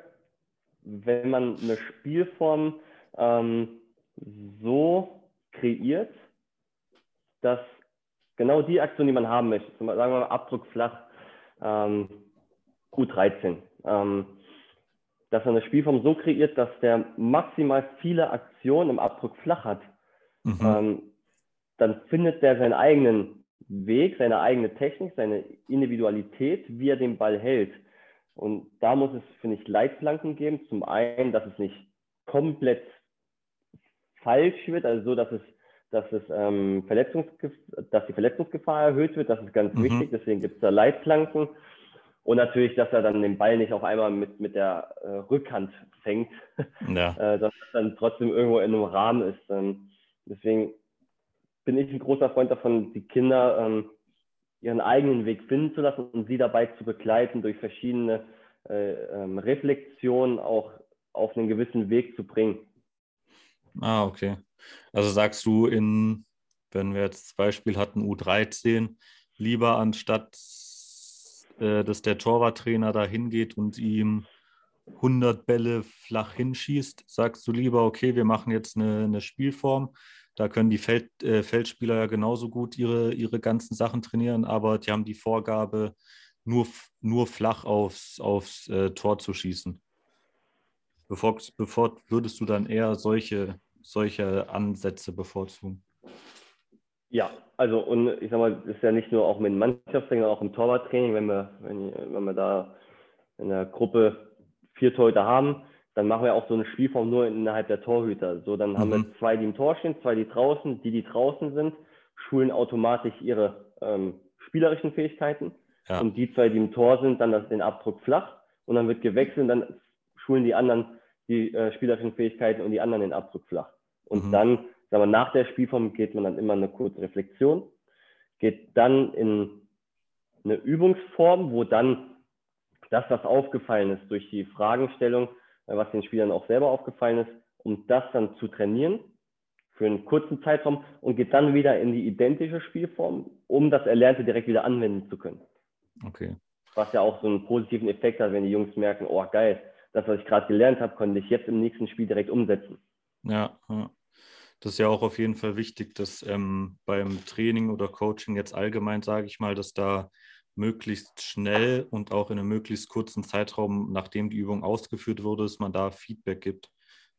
wenn man eine Spielform ähm, so kreiert, dass genau die Aktion, die man haben möchte, zum Beispiel, sagen wir mal Abdruck flach, ähm, U13, ähm, dass er eine Spielform so kreiert, dass der maximal viele Aktionen im Abdruck flach hat, mhm. ähm, dann findet der seinen eigenen Weg, seine eigene Technik, seine Individualität, wie er den Ball hält. Und da muss es, finde ich, Leitplanken geben. Zum einen, dass es nicht komplett falsch wird, also so, dass es, dass es ähm, dass die Verletzungsgefahr erhöht wird. Das ist ganz mhm. wichtig. Deswegen gibt es da Leitplanken. Und natürlich, dass er dann den Ball nicht auf einmal mit, mit der äh, Rückhand fängt, ja. äh, dass es dann trotzdem irgendwo in einem Rahmen ist. Ähm, deswegen bin ich ein großer Freund davon, die Kinder ähm, ihren eigenen Weg finden zu lassen und sie dabei zu begleiten, durch verschiedene äh, ähm, Reflexionen auch auf einen gewissen Weg zu bringen. Ah, okay. Also sagst du in, wenn wir jetzt das Beispiel hatten, U13, lieber anstatt, äh, dass der Torwarttrainer da hingeht und ihm 100 Bälle flach hinschießt, sagst du lieber, okay, wir machen jetzt eine, eine Spielform. Da können die Feld, äh, Feldspieler ja genauso gut ihre, ihre ganzen Sachen trainieren, aber die haben die Vorgabe, nur, nur flach aufs, aufs äh, Tor zu schießen. Bevor, bevor würdest du dann eher solche, solche Ansätze bevorzugen? Ja, also und ich sag mal, das ist ja nicht nur auch mit Mannschaftstraining, sondern auch im Torwarttraining, wenn wir, wenn, wenn wir da in der Gruppe vier Torhüter haben, dann machen wir auch so eine Spielform nur innerhalb der Torhüter. So, dann mhm. haben wir mhm. zwei, die im Tor stehen, zwei, die draußen. Die, die draußen sind, schulen automatisch ihre ähm, spielerischen Fähigkeiten. Ja. Und die zwei, die im Tor sind, dann das, den Abdruck flach. Und dann wird gewechselt und dann schulen die anderen die äh, spielerischen Fähigkeiten und die anderen den Abdruck flach. Und mhm. dann, sagen wir, nach der Spielform geht man dann immer eine kurze Reflexion, geht dann in eine Übungsform, wo dann das, was aufgefallen ist durch die Fragestellung, äh, was den Spielern auch selber aufgefallen ist, um das dann zu trainieren für einen kurzen Zeitraum und geht dann wieder in die identische Spielform, um das Erlernte direkt wieder anwenden zu können. Okay. Was ja auch so einen positiven Effekt hat, wenn die Jungs merken, oh geil, das, was ich gerade gelernt habe, konnte ich jetzt im nächsten Spiel direkt umsetzen. Ja, ja. Das ist ja auch auf jeden Fall wichtig, dass ähm, beim Training oder Coaching jetzt allgemein, sage ich mal, dass da möglichst schnell und auch in einem möglichst kurzen Zeitraum, nachdem die Übung ausgeführt wurde, dass man da Feedback gibt.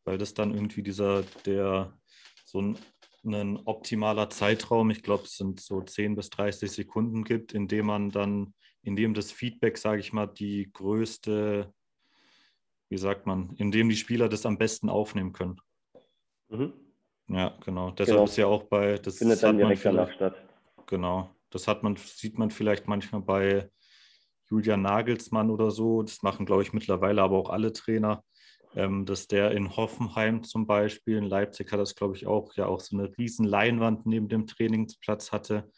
Weil das dann irgendwie dieser, der so ein, ein optimaler Zeitraum, ich glaube, es sind so 10 bis 30 Sekunden gibt, in dem man dann, in dem das Feedback, sage ich mal, die größte, wie sagt man, in dem die Spieler das am besten aufnehmen können. Mhm. Ja, genau. Deshalb genau. ist ja auch bei das findet dann direkt danach statt. Genau. Das hat man, sieht man vielleicht manchmal bei Julian Nagelsmann oder so. Das machen, glaube ich, mittlerweile aber auch alle Trainer. Ähm, dass der in Hoffenheim zum Beispiel, in Leipzig hat das, glaube ich, auch, ja auch so eine riesen Leinwand neben dem Trainingsplatz hatte,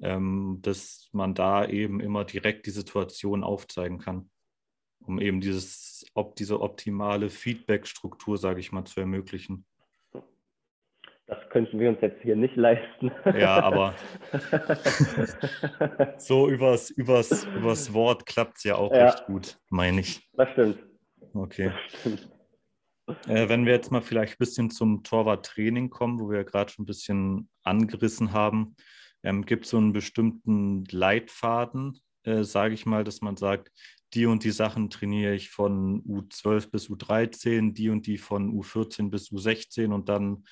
ähm, dass man da eben immer direkt die Situation aufzeigen kann, um eben dieses, ob diese optimale Feedback-Struktur, sage ich mal, zu ermöglichen. Das könnten wir uns jetzt hier nicht leisten. Ja, aber so übers, übers, übers Wort klappt es ja auch ja. recht gut, meine ich. Das stimmt. Okay. Das stimmt. Äh, wenn wir jetzt mal vielleicht ein bisschen zum Torwarttraining kommen, wo wir ja gerade schon ein bisschen angerissen haben, ähm, gibt es so einen bestimmten Leitfaden, äh, sage ich mal, dass man sagt, die und die Sachen trainiere ich von U12 bis U13, die und die von U14 bis U16 und dann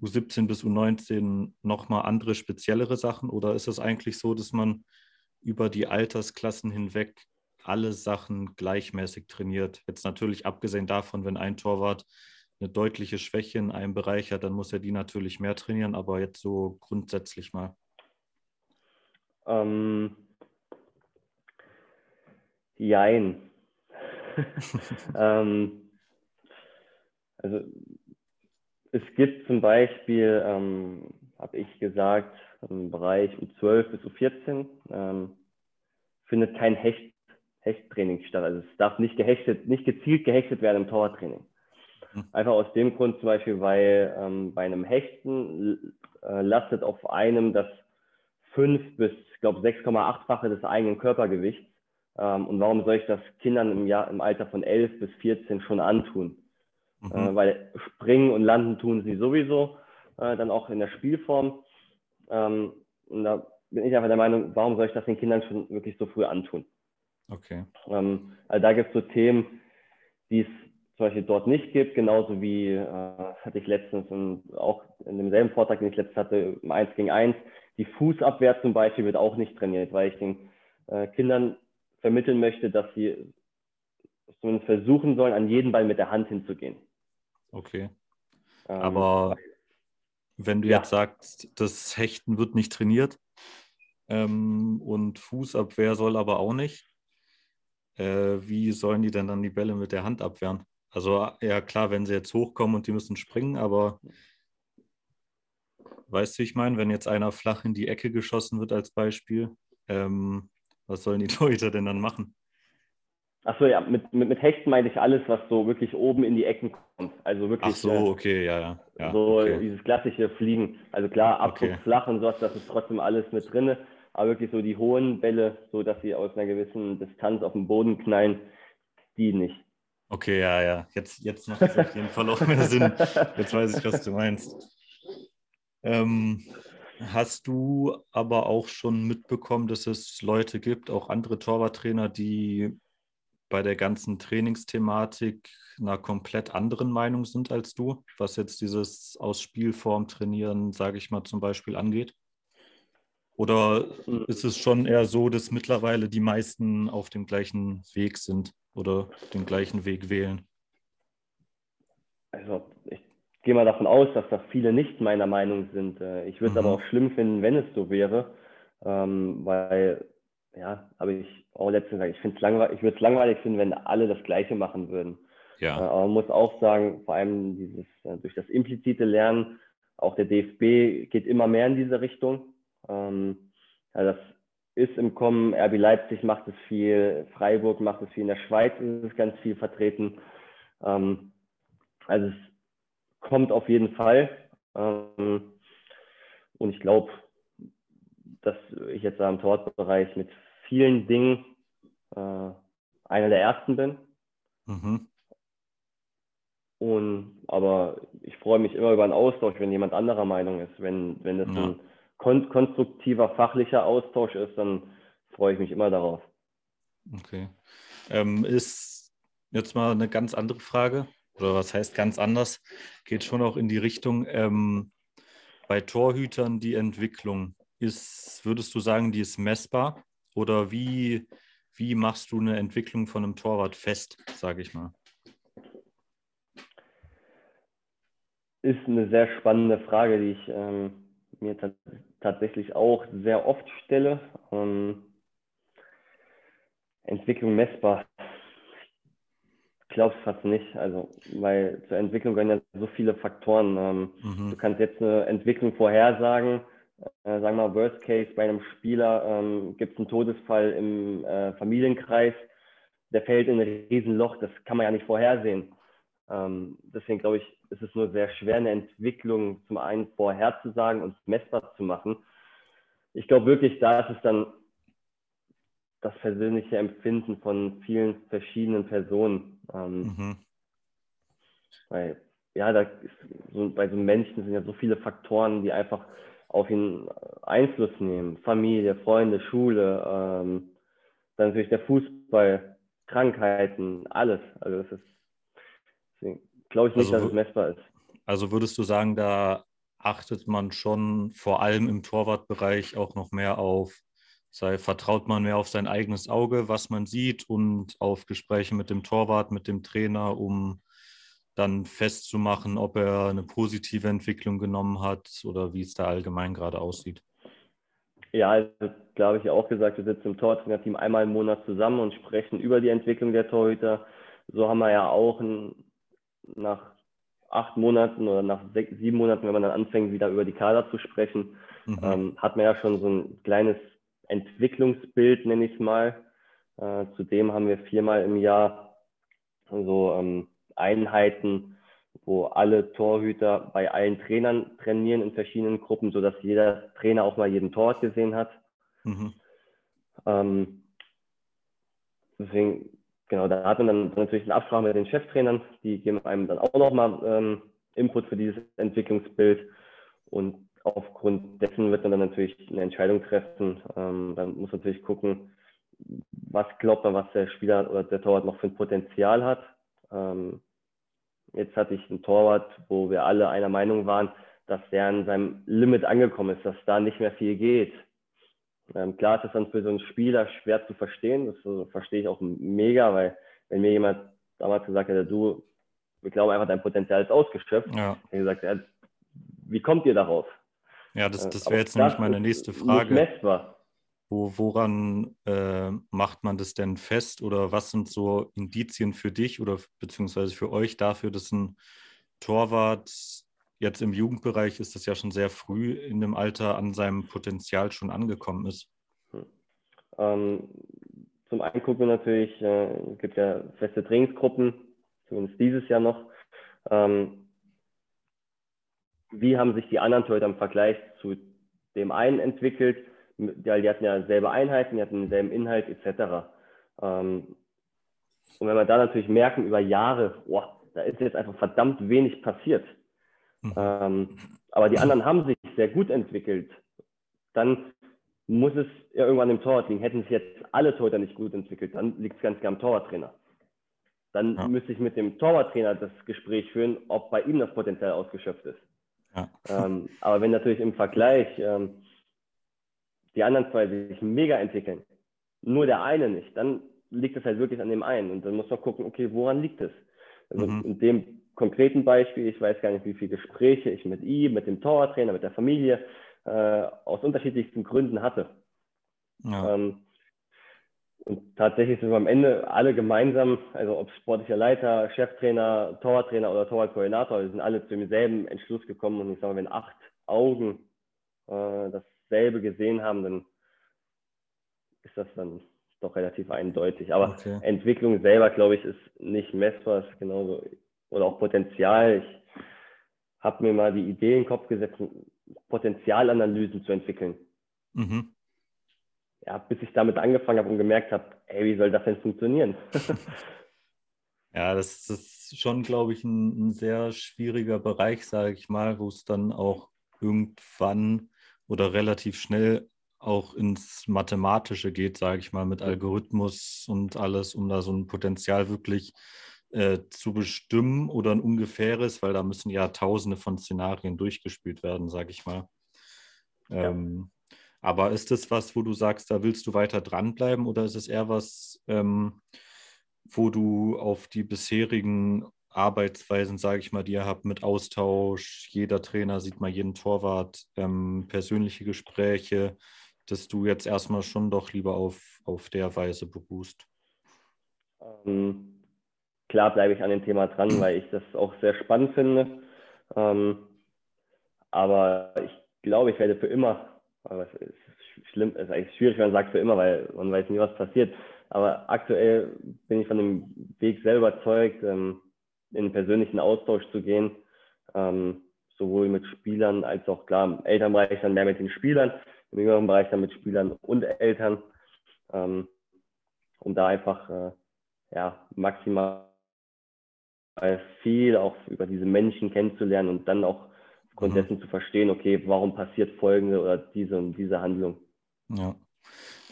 U17 bis U19 nochmal andere speziellere Sachen? Oder ist es eigentlich so, dass man über die Altersklassen hinweg alle Sachen gleichmäßig trainiert? Jetzt natürlich abgesehen davon, wenn ein Torwart eine deutliche Schwäche in einem Bereich hat, dann muss er die natürlich mehr trainieren, aber jetzt so grundsätzlich mal. Ähm, jein. ähm, also es gibt zum Beispiel, ähm, habe ich gesagt, im Bereich U12 bis U14 ähm, findet kein Hecht, Hechttraining statt. Also es darf nicht gehechtet, nicht gezielt gehechtet werden im Torwarttraining. Mhm. Einfach aus dem Grund zum Beispiel, weil ähm, bei einem Hechten äh, lastet auf einem das 5 bis, ich glaube, 6,8-fache des eigenen Körpergewichts. Ähm, und warum soll ich das Kindern im, Jahr, im Alter von 11 bis 14 schon antun? Mhm. Äh, weil springen und landen tun sie sowieso, äh, dann auch in der Spielform. Ähm, und da bin ich einfach der Meinung, warum soll ich das den Kindern schon wirklich so früh antun? Okay. Ähm, also da gibt es so Themen, die es zum Beispiel dort nicht gibt, genauso wie äh, hatte ich letztens in, auch in demselben Vortrag, den ich letztens hatte, im 1 gegen 1, die Fußabwehr zum Beispiel wird auch nicht trainiert, weil ich den äh, Kindern vermitteln möchte, dass sie zumindest versuchen sollen, an jeden Ball mit der Hand hinzugehen. Okay. Ähm, Aber wenn du ja. jetzt sagst, das Hechten wird nicht trainiert ähm, und Fußabwehr soll aber auch nicht, äh, wie sollen die denn dann die Bälle mit der Hand abwehren? Also ja klar, wenn sie jetzt hochkommen und die müssen springen, aber weißt du, ich meine, wenn jetzt einer flach in die Ecke geschossen wird als Beispiel, ähm, was sollen die Torhüter denn dann machen? Achso, ja, mit, mit, mit Hechten meine ich alles, was so wirklich oben in die Ecken kommt. Also wirklich. Ach so, äh, okay, ja, ja. ja so okay. dieses klassische Fliegen. Also klar, Abdruck Okay. flach und sowas, das ist trotzdem alles mit drin. Aber wirklich so die hohen Bälle, so dass sie aus einer gewissen Distanz auf den Boden knallen, die nicht. Okay, ja, ja. Jetzt, jetzt macht es auf jeden Fall auch mehr Sinn. Jetzt weiß ich, was du meinst. Ähm, hast du aber auch schon mitbekommen, dass es Leute gibt, auch andere Torwarttrainer, die bei der ganzen Trainingsthematik einer komplett anderen Meinung sind als du, was jetzt dieses aus Spielform trainieren, sage ich mal, zum Beispiel angeht? Oder Mhm. ist es schon eher so, dass mittlerweile die meisten auf dem gleichen Weg sind oder den gleichen Weg wählen? Also ich gehe mal davon aus, dass das viele nicht meiner Meinung sind. Äh, Ich würde es Mhm. aber auch schlimm finden, wenn es so wäre, ähm, weil, ja, habe ich auch letztens gesagt, ich finde es langweilig, ich würde es langweilig finden, wenn alle das Gleiche machen würden. Äh, Ja, Aber man muss auch sagen, vor allem dieses, äh, durch das implizite Lernen, auch der DFB geht immer mehr in diese Richtung. Ähm, ja, das ist im Kommen, RB Leipzig macht es viel, Freiburg macht es viel, in der Schweiz ist es ganz viel vertreten. Ähm, also es kommt auf jeden Fall. Ähm, und ich glaube, dass ich jetzt da im Torwartbereich mit vielen Dingen äh, einer der Ersten bin. mhm. Und, aber ich freue mich immer über einen Austausch, wenn jemand anderer Meinung ist. Wenn, wenn das Ja. ein kon konstruktiver, fachlicher Austausch ist, dann freue ich mich immer darauf. okay. Ähm, ist jetzt mal eine ganz andere Frage, oder was heißt ganz anders? Geht schon auch in die Richtung, ähm, bei Torhütern die Entwicklung, ist, würdest du sagen, die ist messbar? Oder wie, wie machst du eine Entwicklung von einem Torwart fest, sage ich mal? Ist eine sehr spannende Frage, die ich ähm, mir tats- tatsächlich auch sehr oft stelle. Ähm, Entwicklung messbar. Ich glaube es fast nicht. Also, weil zur Entwicklung gehören ja so viele Faktoren. Ähm, Du Mhm. kannst jetzt eine Entwicklung vorhersagen. Äh, sagen wir mal, Worst Case bei einem Spieler ähm, gibt es einen Todesfall im äh, Familienkreis. Der fällt in ein Riesenloch. Das kann man ja nicht vorhersehen. Ähm, deswegen glaube ich, ist es nur sehr schwer, eine Entwicklung zum einen vorherzusagen und messbar zu machen. Ich glaube wirklich, da ist es dann das persönliche Empfinden von vielen verschiedenen Personen. Ähm, Mhm. weil, ja, da ist so, bei so einem Menschen sind ja so viele Faktoren, die einfach auf ihn Einfluss nehmen. Familie, Freunde, Schule, ähm, dann natürlich der Fußball, Krankheiten, alles. Also das ist, glaube ich nicht, Also dass es messbar ist. Also würdest du sagen, da achtet man schon vor allem im Torwartbereich auch noch mehr auf, sei, vertraut man mehr auf sein eigenes Auge, was man sieht und auf Gespräche mit dem Torwart, mit dem Trainer, um dann festzumachen, ob er eine positive Entwicklung genommen hat oder wie es da allgemein gerade aussieht. Ja, also da habe ich ja auch gesagt, wir sitzen im Tortrainerteam einmal im Monat zusammen und sprechen über die Entwicklung der Torhüter. So haben wir ja auch ein, nach acht Monaten oder nach sechs, sieben Monaten, wenn man dann anfängt, wieder über die Kader zu sprechen, Mhm. ähm, hat man ja schon so ein kleines Entwicklungsbild, nenne ich es mal. Äh, zudem haben wir viermal im Jahr so ähm, Einheiten, wo alle Torhüter bei allen Trainern trainieren in verschiedenen Gruppen, sodass jeder Trainer auch mal jeden Torwart gesehen hat. Mhm. Ähm, deswegen, genau, da hat man dann natürlich eine Absprache mit den Cheftrainern, die geben einem dann auch nochmal ähm, Input für dieses Entwicklungsbild und aufgrund dessen wird man dann natürlich eine Entscheidung treffen. Ähm, dann muss man natürlich gucken, was glaubt man, was der Spieler oder der Torwart noch für ein Potenzial hat. Ähm, jetzt hatte ich einen Torwart, wo wir alle einer Meinung waren, dass der an seinem Limit angekommen ist, dass da nicht mehr viel geht. Ähm, klar ist das dann für so einen Spieler schwer zu verstehen. Das äh, verstehe ich auch mega, weil wenn mir jemand damals gesagt hätte, du, wir glauben einfach, dein Potenzial ist ausgeschöpft, Ja, hätte ich gesagt, ja, wie kommt ihr darauf? ja, das, Äh, das aber wäre jetzt nämlich meine nächste Nicht Frage. messbar. Wo, woran äh, macht man das denn fest oder was sind so Indizien für dich oder beziehungsweise für euch dafür, dass ein Torwart jetzt im Jugendbereich ist das ja schon sehr früh in dem Alter an seinem Potenzial schon angekommen ist? Ähm, zum einen gucken wir natürlich, äh, es gibt ja feste Trainingsgruppen, zumindest dieses Jahr noch. Ähm, wie haben sich die anderen Torhüter im Vergleich zu dem einen entwickelt? Ja, die hatten ja selbe Einheiten, die hatten denselben Inhalt etc. Ähm, und wenn wir da natürlich merken über Jahre, boah, da ist jetzt einfach verdammt wenig passiert. Mhm. Aber die anderen haben sich sehr gut entwickelt. Dann muss es ja irgendwann im Torwart liegen. Hätten sich jetzt alle Torhüter nicht gut entwickelt, dann liegt es ganz klar am Torwarttrainer. Dann ja. müsste ich mit dem Torwarttrainer das Gespräch führen, ob bei ihm das Potenzial ausgeschöpft ist. Ja. Ähm, aber wenn natürlich im Vergleich ähm, die anderen zwei sich mega entwickeln, nur der eine nicht, dann liegt es halt wirklich an dem einen. Und dann muss man gucken, okay, woran liegt es? Also mhm. in dem konkreten Beispiel, ich weiß gar nicht, wie viele Gespräche ich mit ihm, mit dem Torwarttrainer, mit der Familie äh, aus unterschiedlichsten Gründen hatte. Ja. Ähm, und tatsächlich sind wir am Ende alle gemeinsam, also ob sportlicher Leiter, Cheftrainer, Torwarttrainer oder Torwartkoordinator, wir sind alle zu demselben Entschluss gekommen. Und ich sage, wenn acht Augen äh, dasselbe gesehen haben, dann ist das dann doch relativ eindeutig. Aber okay. Entwicklung selber, glaube ich, ist nicht messbar. Ist genauso, oder auch Potenzial. Ich habe mir mal die Idee in den Kopf gesetzt, Potenzialanalysen zu entwickeln. Mhm. Ja, bis ich damit angefangen habe und gemerkt habe, ey, wie soll das denn funktionieren? ja, das ist schon, glaube ich, ein, ein sehr schwieriger Bereich, sage ich mal, wo es dann auch irgendwann oder relativ schnell auch ins Mathematische geht, sage ich mal, mit Algorithmus und alles, um da so ein Potenzial wirklich äh, zu bestimmen oder ein ungefähres, weil da müssen ja tausende von Szenarien durchgespielt werden, sage ich mal. Ja. Ähm, aber ist das was, wo du sagst, da willst du weiter dranbleiben oder ist es eher was, ähm, wo du auf die bisherigen Arbeitsweisen, sage ich mal, die ihr habt mit Austausch, jeder Trainer sieht mal jeden Torwart, ähm, persönliche Gespräche, dass du jetzt erstmal schon doch lieber auf, auf der Weise beruhst? Ähm, klar bleibe ich an dem Thema dran, weil ich das auch sehr spannend finde. Ähm, aber ich glaube, ich werde für immer, aber es ist schlimm, es ist eigentlich schwierig, wenn man sagt für immer, weil man weiß nie, was passiert. Aber aktuell bin ich von dem Weg selber überzeugt, ähm, in den persönlichen Austausch zu gehen, ähm, sowohl mit Spielern als auch klar im Elternbereich dann mehr mit den Spielern, im jüngeren Bereich dann mit Spielern und Eltern, ähm, um da einfach äh, ja, maximal viel auch über diese Menschen kennenzulernen und dann auch aufgrund mhm. dessen zu verstehen, okay, warum passiert folgende oder diese und diese Handlung. Ja.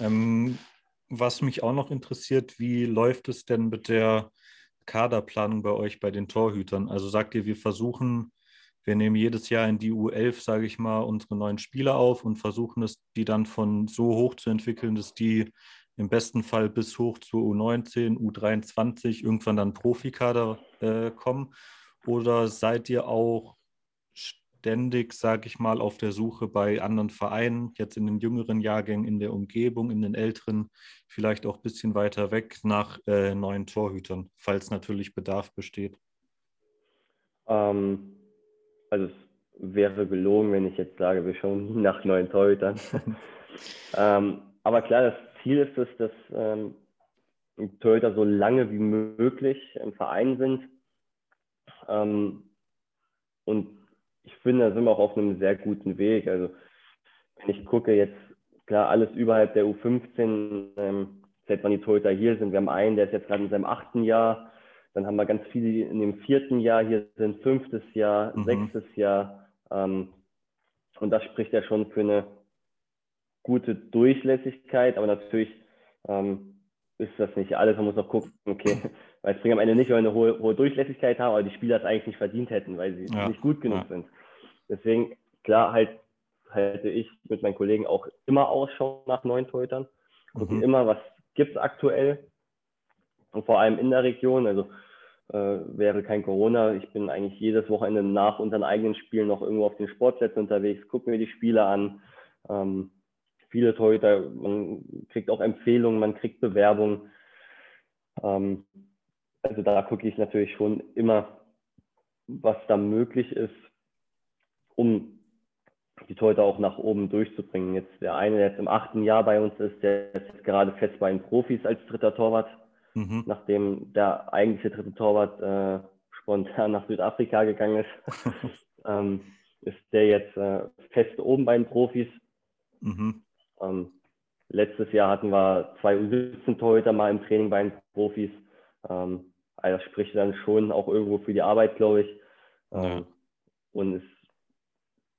Ähm, was mich auch noch interessiert, wie läuft es denn mit der Kaderplanung bei euch bei den Torhütern? Also sagt ihr, wir versuchen wir nehmen jedes Jahr in die U11, sage ich mal, unsere neuen Spieler auf und versuchen es, die dann von so hoch zu entwickeln, dass die im besten Fall bis hoch zu U19, U23 irgendwann dann Profikader äh, kommen? Oder seid ihr auch ständig, sage ich mal, auf der Suche bei anderen Vereinen, jetzt in den jüngeren Jahrgängen, in der Umgebung, in den älteren, vielleicht auch ein bisschen weiter weg nach äh, neuen Torhütern, falls natürlich Bedarf besteht? Ähm, also es wäre gelogen, wenn ich jetzt sage, wir schauen nach neuen Torhütern. ähm, aber klar, das Ziel ist es, dass ähm, Torhüter so lange wie möglich im Verein sind. Ähm, und ich finde, da sind wir auch auf einem sehr guten Weg. Also wenn ich gucke jetzt, klar, alles überhalb der U15, ähm, seit wann die Torhüter hier sind. Wir haben einen, der ist jetzt gerade in seinem achten Jahr. Dann haben wir ganz viele, die in dem vierten Jahr hier sind, fünftes Jahr, mhm. sechstes Jahr. Ähm, und das spricht ja schon für eine gute Durchlässigkeit, aber natürlich ähm, ist das nicht alles. Man muss auch gucken, okay, weil es bringt am Ende nicht, weil wir eine hohe, hohe, Durchlässigkeit haben, aber die Spieler es eigentlich nicht verdient hätten, weil sie ja. nicht gut genug ja. sind. Deswegen, klar, halt halte ich mit meinen Kollegen auch immer Ausschau nach neuen Torhütern. Gucken mhm. immer, was gibt es aktuell und vor allem in der Region. Also äh, wäre kein Corona. Ich bin eigentlich jedes Wochenende nach unseren eigenen Spielen noch irgendwo auf den Sportplätzen unterwegs, gucke mir die Spiele an. Ähm, viele Torhüter, man kriegt auch Empfehlungen, man kriegt Bewerbungen. Ähm, also da gucke ich natürlich schon immer, was da möglich ist, um die Torhüter auch nach oben durchzubringen. Jetzt der eine, der jetzt im achten Jahr bei uns ist, der ist jetzt gerade fest bei den Profis als dritter Torwart, mhm. nachdem der eigentliche dritte Torwart äh, spontan nach Südafrika gegangen ist, ähm, ist der jetzt äh, fest oben bei den Profis. Mhm. Ähm, letztes Jahr hatten wir zwei U17-Torhüter mal im Training bei den Profis. Ähm, also das spricht dann schon auch irgendwo für die Arbeit, glaube ich. Ja. Ähm, und es,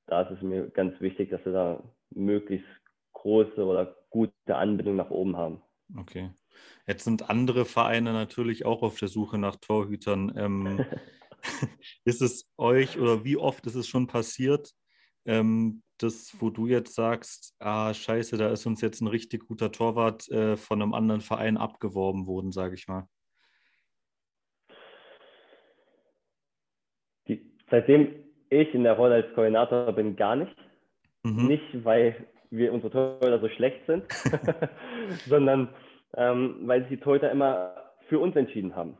da ist es mir ganz wichtig, dass wir da möglichst große oder gute Anbindung nach oben haben. Okay. Jetzt sind andere Vereine natürlich auch auf der Suche nach Torhütern. Ähm, ist es euch oder wie oft ist es schon passiert, ähm, das, wo du jetzt sagst, ah, scheiße, da ist uns jetzt ein richtig guter Torwart äh, von einem anderen Verein abgeworben worden, sage ich mal? Die, seitdem ich in der Rolle als Koordinator bin, gar nicht. Mhm. Nicht, weil wir unsere Torhüter so schlecht sind, sondern ähm, weil sich die Torhüter immer für uns entschieden haben.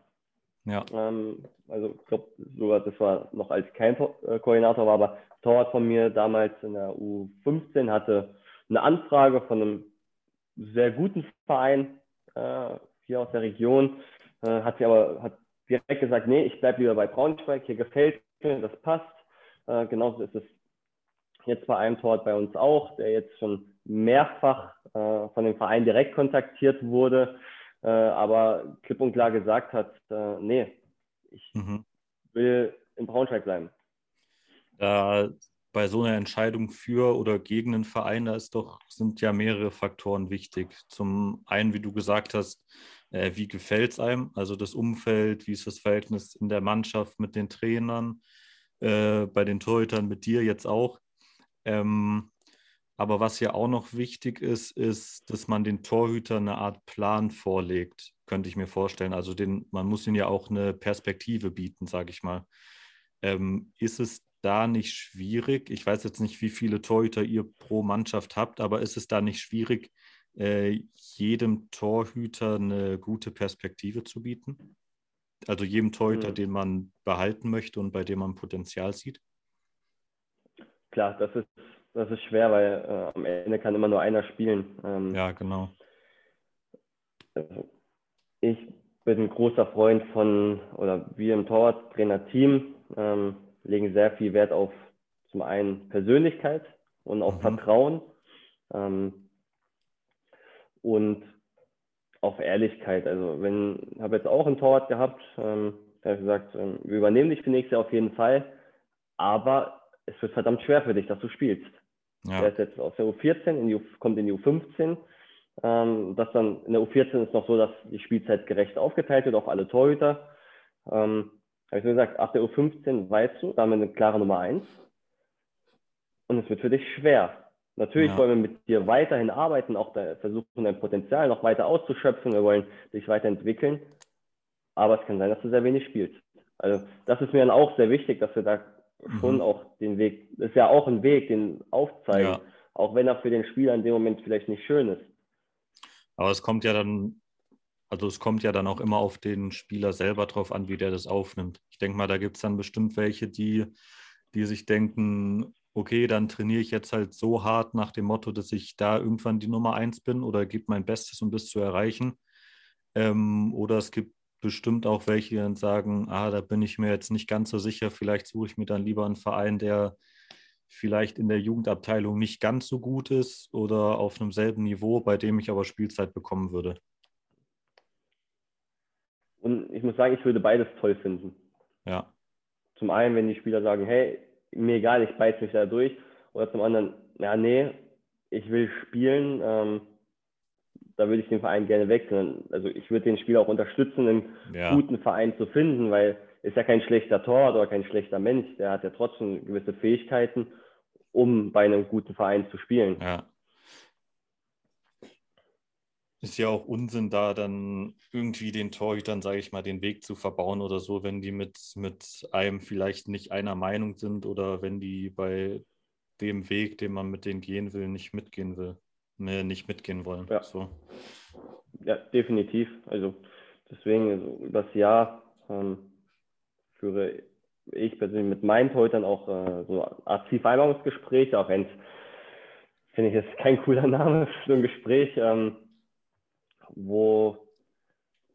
Ja. Ähm, also ich glaube sogar, das war noch als kein äh, Koordinator war, aber Torwart von mir damals in der U15 hatte eine Anfrage von einem sehr guten Verein äh, hier aus der Region, äh, hat sie aber hat direkt gesagt, nee, ich bleibe lieber bei Braunschweig, hier gefällt das passt. Äh, genauso ist es jetzt bei einem Torwart bei uns auch, der jetzt schon mehrfach äh, von dem Verein direkt kontaktiert wurde, äh, aber klipp und klar gesagt hat, äh, nee, ich mhm. will in Braunschweig bleiben. Da bei so einer Entscheidung für oder gegen einen Verein, da ist doch, sind ja mehrere Faktoren wichtig. Zum einen, wie du gesagt hast, äh, wie gefällt es einem, also das Umfeld, wie ist das Verhältnis in der Mannschaft mit den Trainern, äh, bei den Torhütern mit dir jetzt auch. Ähm, aber was ja auch noch wichtig ist, ist, dass man den Torhüter eine Art Plan vorlegt, könnte ich mir vorstellen. Also den, man muss ihnen ja auch eine Perspektive bieten, sage ich mal. Ähm, ist es da nicht schwierig? Ich weiß jetzt nicht, wie viele Torhüter ihr pro Mannschaft habt, aber ist es da nicht schwierig, äh, jedem Torhüter eine gute Perspektive zu bieten? Also jedem Torhüter, mhm. den man behalten möchte und bei dem man Potenzial sieht? Klar, das ist das ist schwer, weil äh, am Ende kann immer nur einer spielen. Ähm, ja, genau. Also ich bin ein großer Freund von, oder wir im Torwarttrainer-Team ähm, legen sehr viel Wert auf zum einen Persönlichkeit und auf mhm. Vertrauen ähm, und auf Ehrlichkeit. Also wenn, ich habe jetzt auch einen Torwart gehabt, ähm, der hat gesagt, ähm, wir übernehmen dich für nächstes Jahr auf jeden Fall, aber es wird verdammt schwer für dich, dass du spielst. Ja. Der ist jetzt aus der U14, in die U, kommt in die U15. Ähm, das dann in der U14 ist noch so, dass die Spielzeit gerecht aufgeteilt wird auf alle Torhüter. Ähm, habe ich so gesagt, ab der U15 weißt du, da haben wir eine klare Nummer 1. Und es wird für dich schwer. Natürlich ja. wollen wir mit dir weiterhin arbeiten, auch versuchen, dein Potenzial noch weiter auszuschöpfen. Wir wollen dich weiterentwickeln. Aber es kann sein, dass du sehr wenig spielst. Also das ist mir dann auch sehr wichtig, dass wir da schon mhm. auch den Weg, das ist ja auch ein Weg, den aufzeigen, ja. auch wenn er für den Spieler in dem Moment vielleicht nicht schön ist. Aber es kommt ja dann, also es kommt ja dann auch immer auf den Spieler selber drauf an, wie der das aufnimmt. Ich denke mal, da gibt es dann bestimmt welche, die, die sich denken, okay, dann trainiere ich jetzt halt so hart nach dem Motto, dass ich da irgendwann die Nummer eins bin oder gebe mein Bestes, um das zu erreichen. Ähm, oder es gibt bestimmt auch welche, die dann sagen, ah, da bin ich mir jetzt nicht ganz so sicher, vielleicht suche ich mir dann lieber einen Verein, der vielleicht in der Jugendabteilung nicht ganz so gut ist oder auf einem selben Niveau, bei dem ich aber Spielzeit bekommen würde. Und ich muss sagen, ich würde beides toll finden. Ja. Zum einen, wenn die Spieler sagen, hey, mir egal, ich beiß mich da durch. Oder zum anderen, ja, nee, ich will spielen. Ähm, da würde ich den Verein gerne wechseln. Also ich würde den Spieler auch unterstützen, einen ja. guten Verein zu finden, weil ist ja kein schlechter Tor oder kein schlechter Mensch. Der hat ja trotzdem gewisse Fähigkeiten, um bei einem guten Verein zu spielen. Ja. Ist ja auch Unsinn, da dann irgendwie den Torhütern, sage ich mal, den Weg zu verbauen oder so, wenn die mit, mit einem vielleicht nicht einer Meinung sind oder wenn die bei dem Weg, den man mit denen gehen will, nicht mitgehen will mehr nicht mitgehen wollen. Ja, so. ja definitiv. Also deswegen, also über das Jahr ähm, führe ich persönlich mit meinen Torhütern auch äh, so Zielvereinbarungsgespräch, auch wenn es, finde ich, ist kein cooler Name für so ein Gespräch, ähm, wo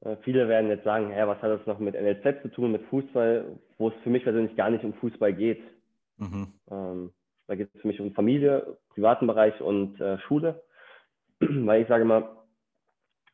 äh, viele werden jetzt sagen, hä, was hat das noch mit NLZ zu tun, mit Fußball, wo es für mich persönlich gar nicht um Fußball geht. Mhm. Ähm, da geht es für mich um Familie, privaten Bereich und äh, Schule. Weil ich sage immer,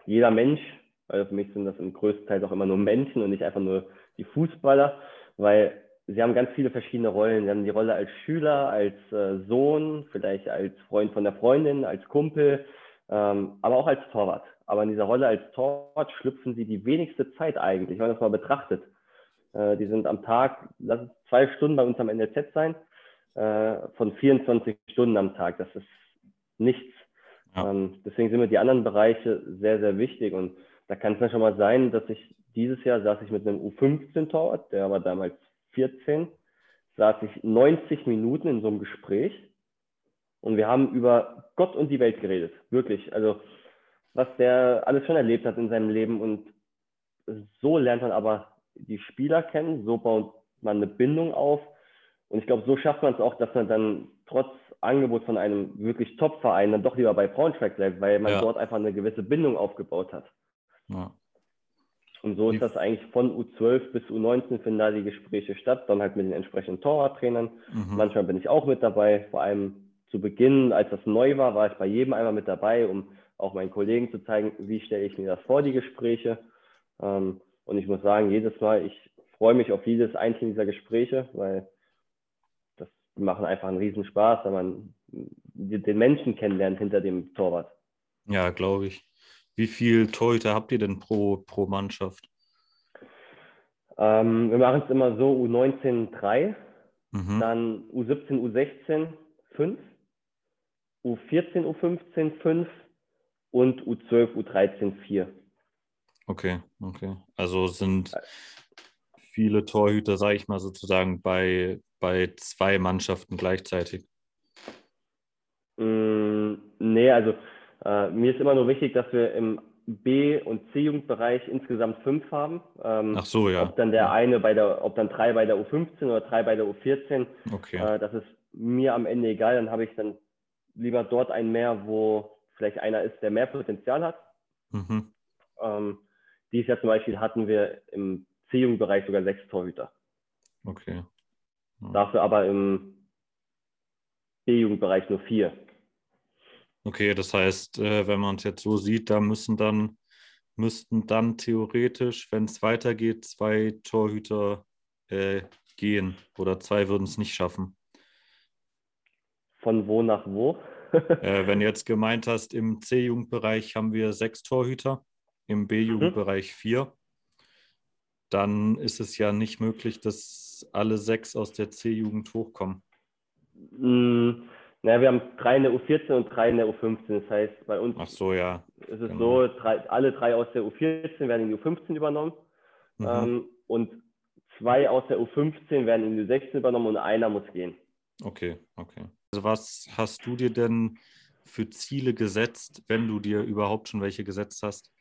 jeder Mensch, also für mich sind das im größten Teil auch immer nur Menschen und nicht einfach nur die Fußballer, weil sie haben ganz viele verschiedene Rollen. Sie haben die Rolle als Schüler, als äh, Sohn, vielleicht als Freund von der Freundin, als Kumpel, ähm, aber auch als Torwart. Aber in dieser Rolle als Torwart schlüpfen sie die wenigste Zeit eigentlich, wenn man das mal betrachtet. Äh, die sind am Tag, lass es zwei Stunden bei uns am NLZ sein, äh, von 24 Stunden am Tag. Das ist nichts. Ja. Ähm, deswegen sind mir die anderen Bereiche sehr, sehr wichtig. Und da kann es dann schon mal sein, dass ich dieses Jahr saß ich mit einem U15-Torwart, der war damals 14, saß ich 90 Minuten in so einem Gespräch und wir haben über Gott und die Welt geredet. Wirklich. Also, was der alles schon erlebt hat in seinem Leben und so lernt man aber die Spieler kennen, so baut man eine Bindung auf und ich glaube, so schafft man es auch, dass man dann trotz Angebot von einem wirklich Top-Verein dann doch lieber bei Braunschweig bleibt, weil man ja. dort einfach eine gewisse Bindung aufgebaut hat. Ja. Und so ist das eigentlich von U12 bis U19 finden da die Gespräche statt, dann halt mit den entsprechenden Torwarttrainern. Mhm. Manchmal bin ich auch mit dabei, vor allem zu Beginn, als das neu war, war ich bei jedem einmal mit dabei, um auch meinen Kollegen zu zeigen, wie stelle ich mir das vor, die Gespräche. Ähm, und ich muss sagen, jedes Mal, ich freue mich auf jedes einzelne dieser Gespräche, weil das machen einfach einen riesen Spaß, wenn man den Menschen kennenlernt hinter dem Torwart. Ja, glaube ich. Wie viele Torhüter habt ihr denn pro, pro Mannschaft? Ähm, wir machen es immer so: U19 3, mhm. dann U17, U16 5, U14, U15 5 und U12, U13 4. Okay, okay. Also sind viele Torhüter, sage ich mal sozusagen, bei, bei zwei Mannschaften gleichzeitig. Mm, nee, also äh, mir ist immer nur wichtig, dass wir im B- und C-Jugendbereich insgesamt fünf haben. Ähm, Ach so, ja. Ob dann der eine bei der, ob dann drei bei der U15 oder drei bei der U14. Okay. Äh, das ist mir am Ende egal. Dann habe ich dann lieber dort einen mehr, wo vielleicht einer ist, der mehr Potenzial hat. Mhm. Ähm, dieses Jahr zum Beispiel hatten wir im C-Jugendbereich sogar sechs Torhüter. Okay. Ja. Dafür aber im B-Jugendbereich nur vier. Okay, das heißt, äh, wenn man es jetzt so sieht, da müssen dann, müssten dann theoretisch, wenn es weitergeht, zwei Torhüter äh, gehen oder zwei würden es nicht schaffen. Von wo nach wo? Äh, wenn du jetzt gemeint hast, im C-Jugendbereich haben wir sechs Torhüter, im B-Jugendbereich mhm. vier, dann ist es ja nicht möglich, dass alle sechs aus der C-Jugend hochkommen. Mhm. Naja, wir haben drei in der U14 und drei in der U15. Das heißt, bei uns Ach so, ja. ist es genau. so, drei, alle drei aus der U14 werden in die U15 übernommen. Mhm. Ähm, und zwei aus der U15 werden in die U16 übernommen und einer muss gehen. Okay, okay. Also was hast du dir denn für Ziele gesetzt, wenn du dir überhaupt schon welche gesetzt hast?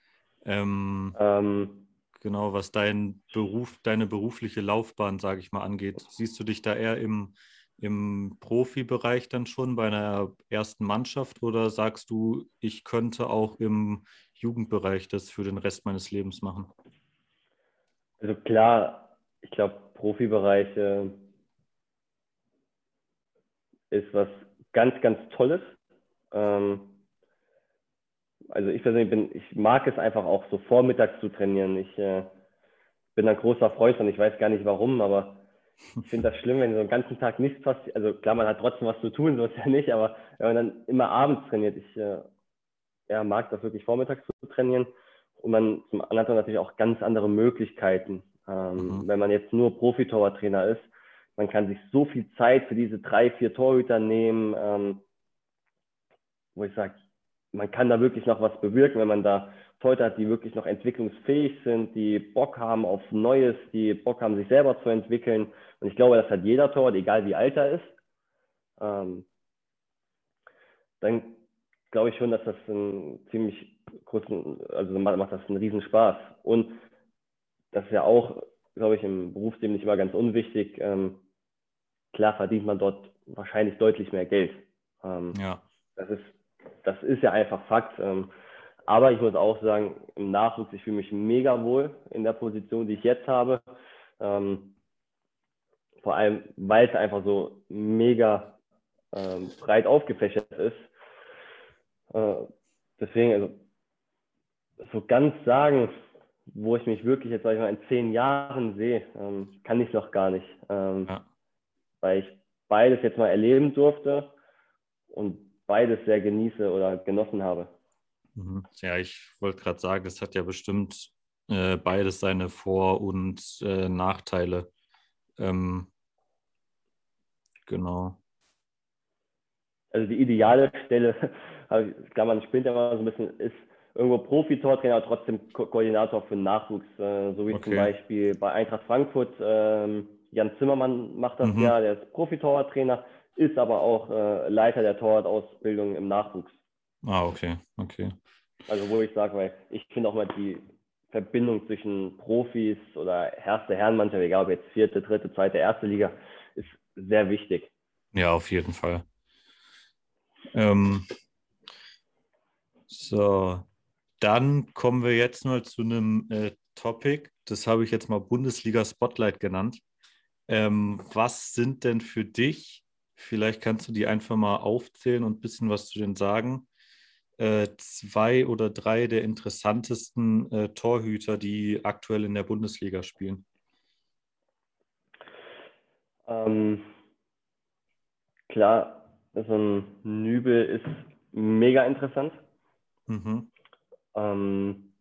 Ähm, ähm, genau, was dein Beruf, deine berufliche Laufbahn, sage ich mal, angeht. Siehst du dich da eher im im Profibereich dann schon bei einer ersten Mannschaft oder sagst du, ich könnte auch im Jugendbereich das für den Rest meines Lebens machen? Also klar, ich glaube, Profibereich äh, ist was ganz, ganz Tolles. Ähm, also ich persönlich bin, ich mag es einfach auch so vormittags zu trainieren. Ich äh, bin ein großer Freund und ich weiß gar nicht warum, aber ich finde das schlimm, wenn so einen ganzen Tag nichts passiert. Also klar, man hat trotzdem was zu tun, so ist ja nicht, aber wenn man dann immer abends trainiert, ich äh, ja, mag das wirklich vormittags zu trainieren. Und man zum anderen natürlich auch ganz andere Möglichkeiten. Ähm, mhm. Wenn man jetzt nur Profitorwarttrainer ist, man kann sich so viel Zeit für diese drei, vier Torhüter nehmen, ähm, wo ich sage, man kann da wirklich noch was bewirken, wenn man da Leute hat, die wirklich noch entwicklungsfähig sind, die Bock haben auf Neues, die Bock haben, sich selber zu entwickeln. Und ich glaube, das hat jeder Torwart, egal wie alt er ist. Ähm, dann glaube ich schon, dass das einen ziemlich großen, also macht das einen riesen Spaß. Und das ist ja auch glaube ich, im Berufsleben nicht immer ganz unwichtig. Ähm, klar verdient man dort wahrscheinlich deutlich mehr Geld. Ähm, ja. Das ist, das ist ja einfach Fakt. Ähm, aber ich muss auch sagen, im Nachwuchs, ich fühle mich mega wohl in der Position, die ich jetzt habe. Ähm, vor allem, weil es einfach so mega ähm, breit aufgefächert ist. Äh, deswegen, also so ganz sagen, wo ich mich wirklich jetzt, sag ich mal, in zehn Jahren sehe, ähm, kann ich noch gar nicht. Ähm, ja. Weil ich beides jetzt mal erleben durfte und beides sehr genieße oder genossen habe. Mhm. Ja, ich wollte gerade sagen, es hat ja bestimmt äh, beides seine Vor- und äh, Nachteile. Ähm, genau. Also die ideale Stelle, kann man spinnt ja mal so ein bisschen, ist irgendwo Profi-Tortrainer, trotzdem Ko Koordinator für Nachwuchs, äh, so wie okay. zum Beispiel bei Eintracht Frankfurt. Ähm, Jan Zimmermann macht das mhm. ja, der ist Profi-Torwarttrainer, ist aber auch äh, Leiter der Torwartausbildung im Nachwuchs. Ah, okay, okay. Also wo ich sage, weil ich finde auch mal die Verbindung zwischen Profis oder erste Herrenmannschaft, egal ob jetzt vierte, dritte, zweite, erste Liga, ist sehr wichtig. Ja, auf jeden Fall. Ähm, so, dann kommen wir jetzt mal zu einem äh, Topic, das habe ich jetzt mal Bundesliga Spotlight genannt. Ähm, was sind denn für dich, vielleicht kannst du die einfach mal aufzählen und ein bisschen was zu denen sagen, äh, zwei oder drei der interessantesten äh, Torhüter, die aktuell in der Bundesliga spielen? Ähm, klar, so ein Nübel ist mega interessant. Mhm ähm,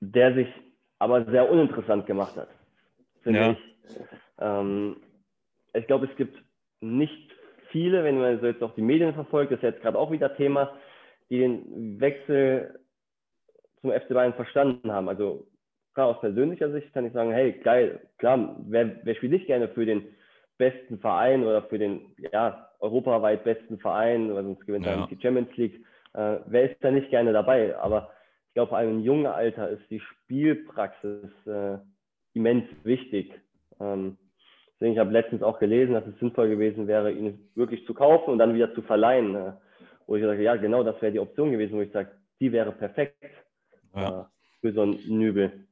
der sich aber sehr uninteressant gemacht hat, finde ja. ich. Ähm, ich glaube, es gibt nicht viele, wenn man so jetzt auch die Medien verfolgt, das ist jetzt gerade auch wieder Thema, die den Wechsel zum FC Bayern verstanden haben. Also klar, aus persönlicher Sicht kann ich sagen, hey, geil, klar, wer, wer spielt nicht gerne für den besten Verein oder für den ja, europaweit besten Verein, weil sonst gewinnt er nicht die Champions League. Äh, wer ist da nicht gerne dabei? Aber ich glaube, vor allem im jungen Alter ist die Spielpraxis äh, immens wichtig. Ähm, deswegen, ich habe letztens auch gelesen, dass es sinnvoll gewesen wäre, ihn wirklich zu kaufen und dann wieder zu verleihen. Äh, wo ich sage, ja, genau, das wäre die Option gewesen, wo ich sage, die wäre perfekt ja. äh, für so einen Nübel.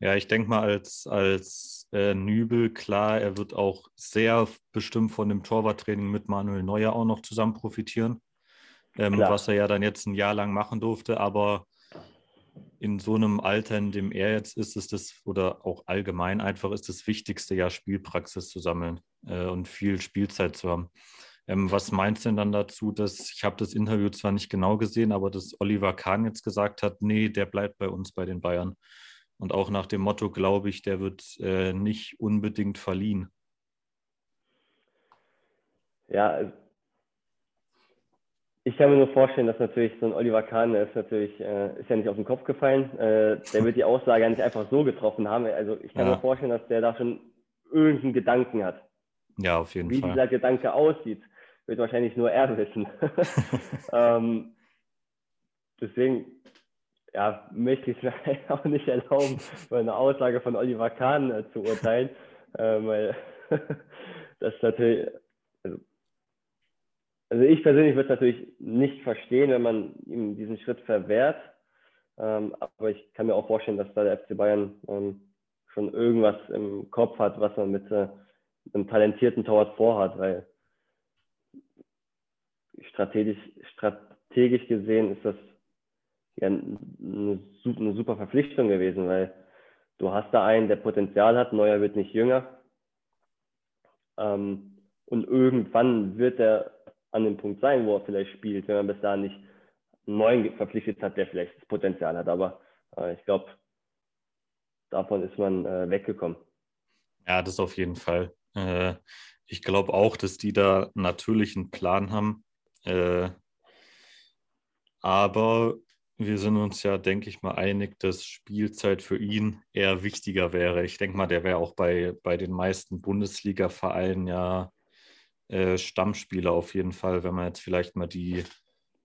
Ja, ich denke mal, als, als äh, Nübel, klar, er wird auch sehr bestimmt von dem Torwarttraining mit Manuel Neuer auch noch zusammen profitieren, ähm, was er ja dann jetzt ein Jahr lang machen durfte. Aber in so einem Alter, in dem er jetzt ist, ist das, oder auch allgemein einfach, ist das Wichtigste ja Spielpraxis zu sammeln äh, und viel Spielzeit zu haben. Ähm, was meinst du denn dann dazu, dass, ich habe das Interview zwar nicht genau gesehen, aber dass Oliver Kahn jetzt gesagt hat, nee, der bleibt bei uns bei den Bayern. Und auch nach dem Motto, glaube ich, der wird äh, nicht unbedingt verliehen. Ja, ich kann mir nur vorstellen, dass natürlich so ein Oliver Kahn, der ist natürlich, äh, ist ja nicht auf den Kopf gefallen. Äh, der wird die Aussage ja nicht einfach so getroffen haben. Also ich kann ja. mir vorstellen, dass der da schon irgendeinen Gedanken hat. Ja, auf jeden Wie Fall. Wie dieser Gedanke aussieht, wird wahrscheinlich nur er wissen. ähm, deswegen, ja, möchte ich es mir auch nicht erlauben, über eine Aussage von Oliver Kahn äh, zu urteilen, äh, weil das natürlich, also ich persönlich würde es natürlich nicht verstehen, wenn man ihm diesen Schritt verwehrt. Ähm, aber ich kann mir auch vorstellen, dass da der FC Bayern ähm, schon irgendwas im Kopf hat, was man mit äh, einem talentierten Torwart vorhat, weil strategisch, strategisch gesehen ist das ja eine, eine super Verpflichtung gewesen, weil du hast da einen, der Potenzial hat, Neuer wird nicht jünger. Ähm, und irgendwann wird er an dem Punkt sein, wo er vielleicht spielt, wenn man bis dahin nicht einen neuen verpflichtet hat, der vielleicht das Potenzial hat. Aber äh, ich glaube, davon ist man äh, weggekommen. Ja, das auf jeden Fall. Äh, ich glaube auch, dass die da natürlich einen Plan haben. Äh, aber wir sind uns ja, denke ich mal, einig, dass Spielzeit für ihn eher wichtiger wäre. Ich denke mal, der wäre auch bei, bei den meisten Bundesliga-Vereinen ja äh, Stammspieler auf jeden Fall, wenn man jetzt vielleicht mal die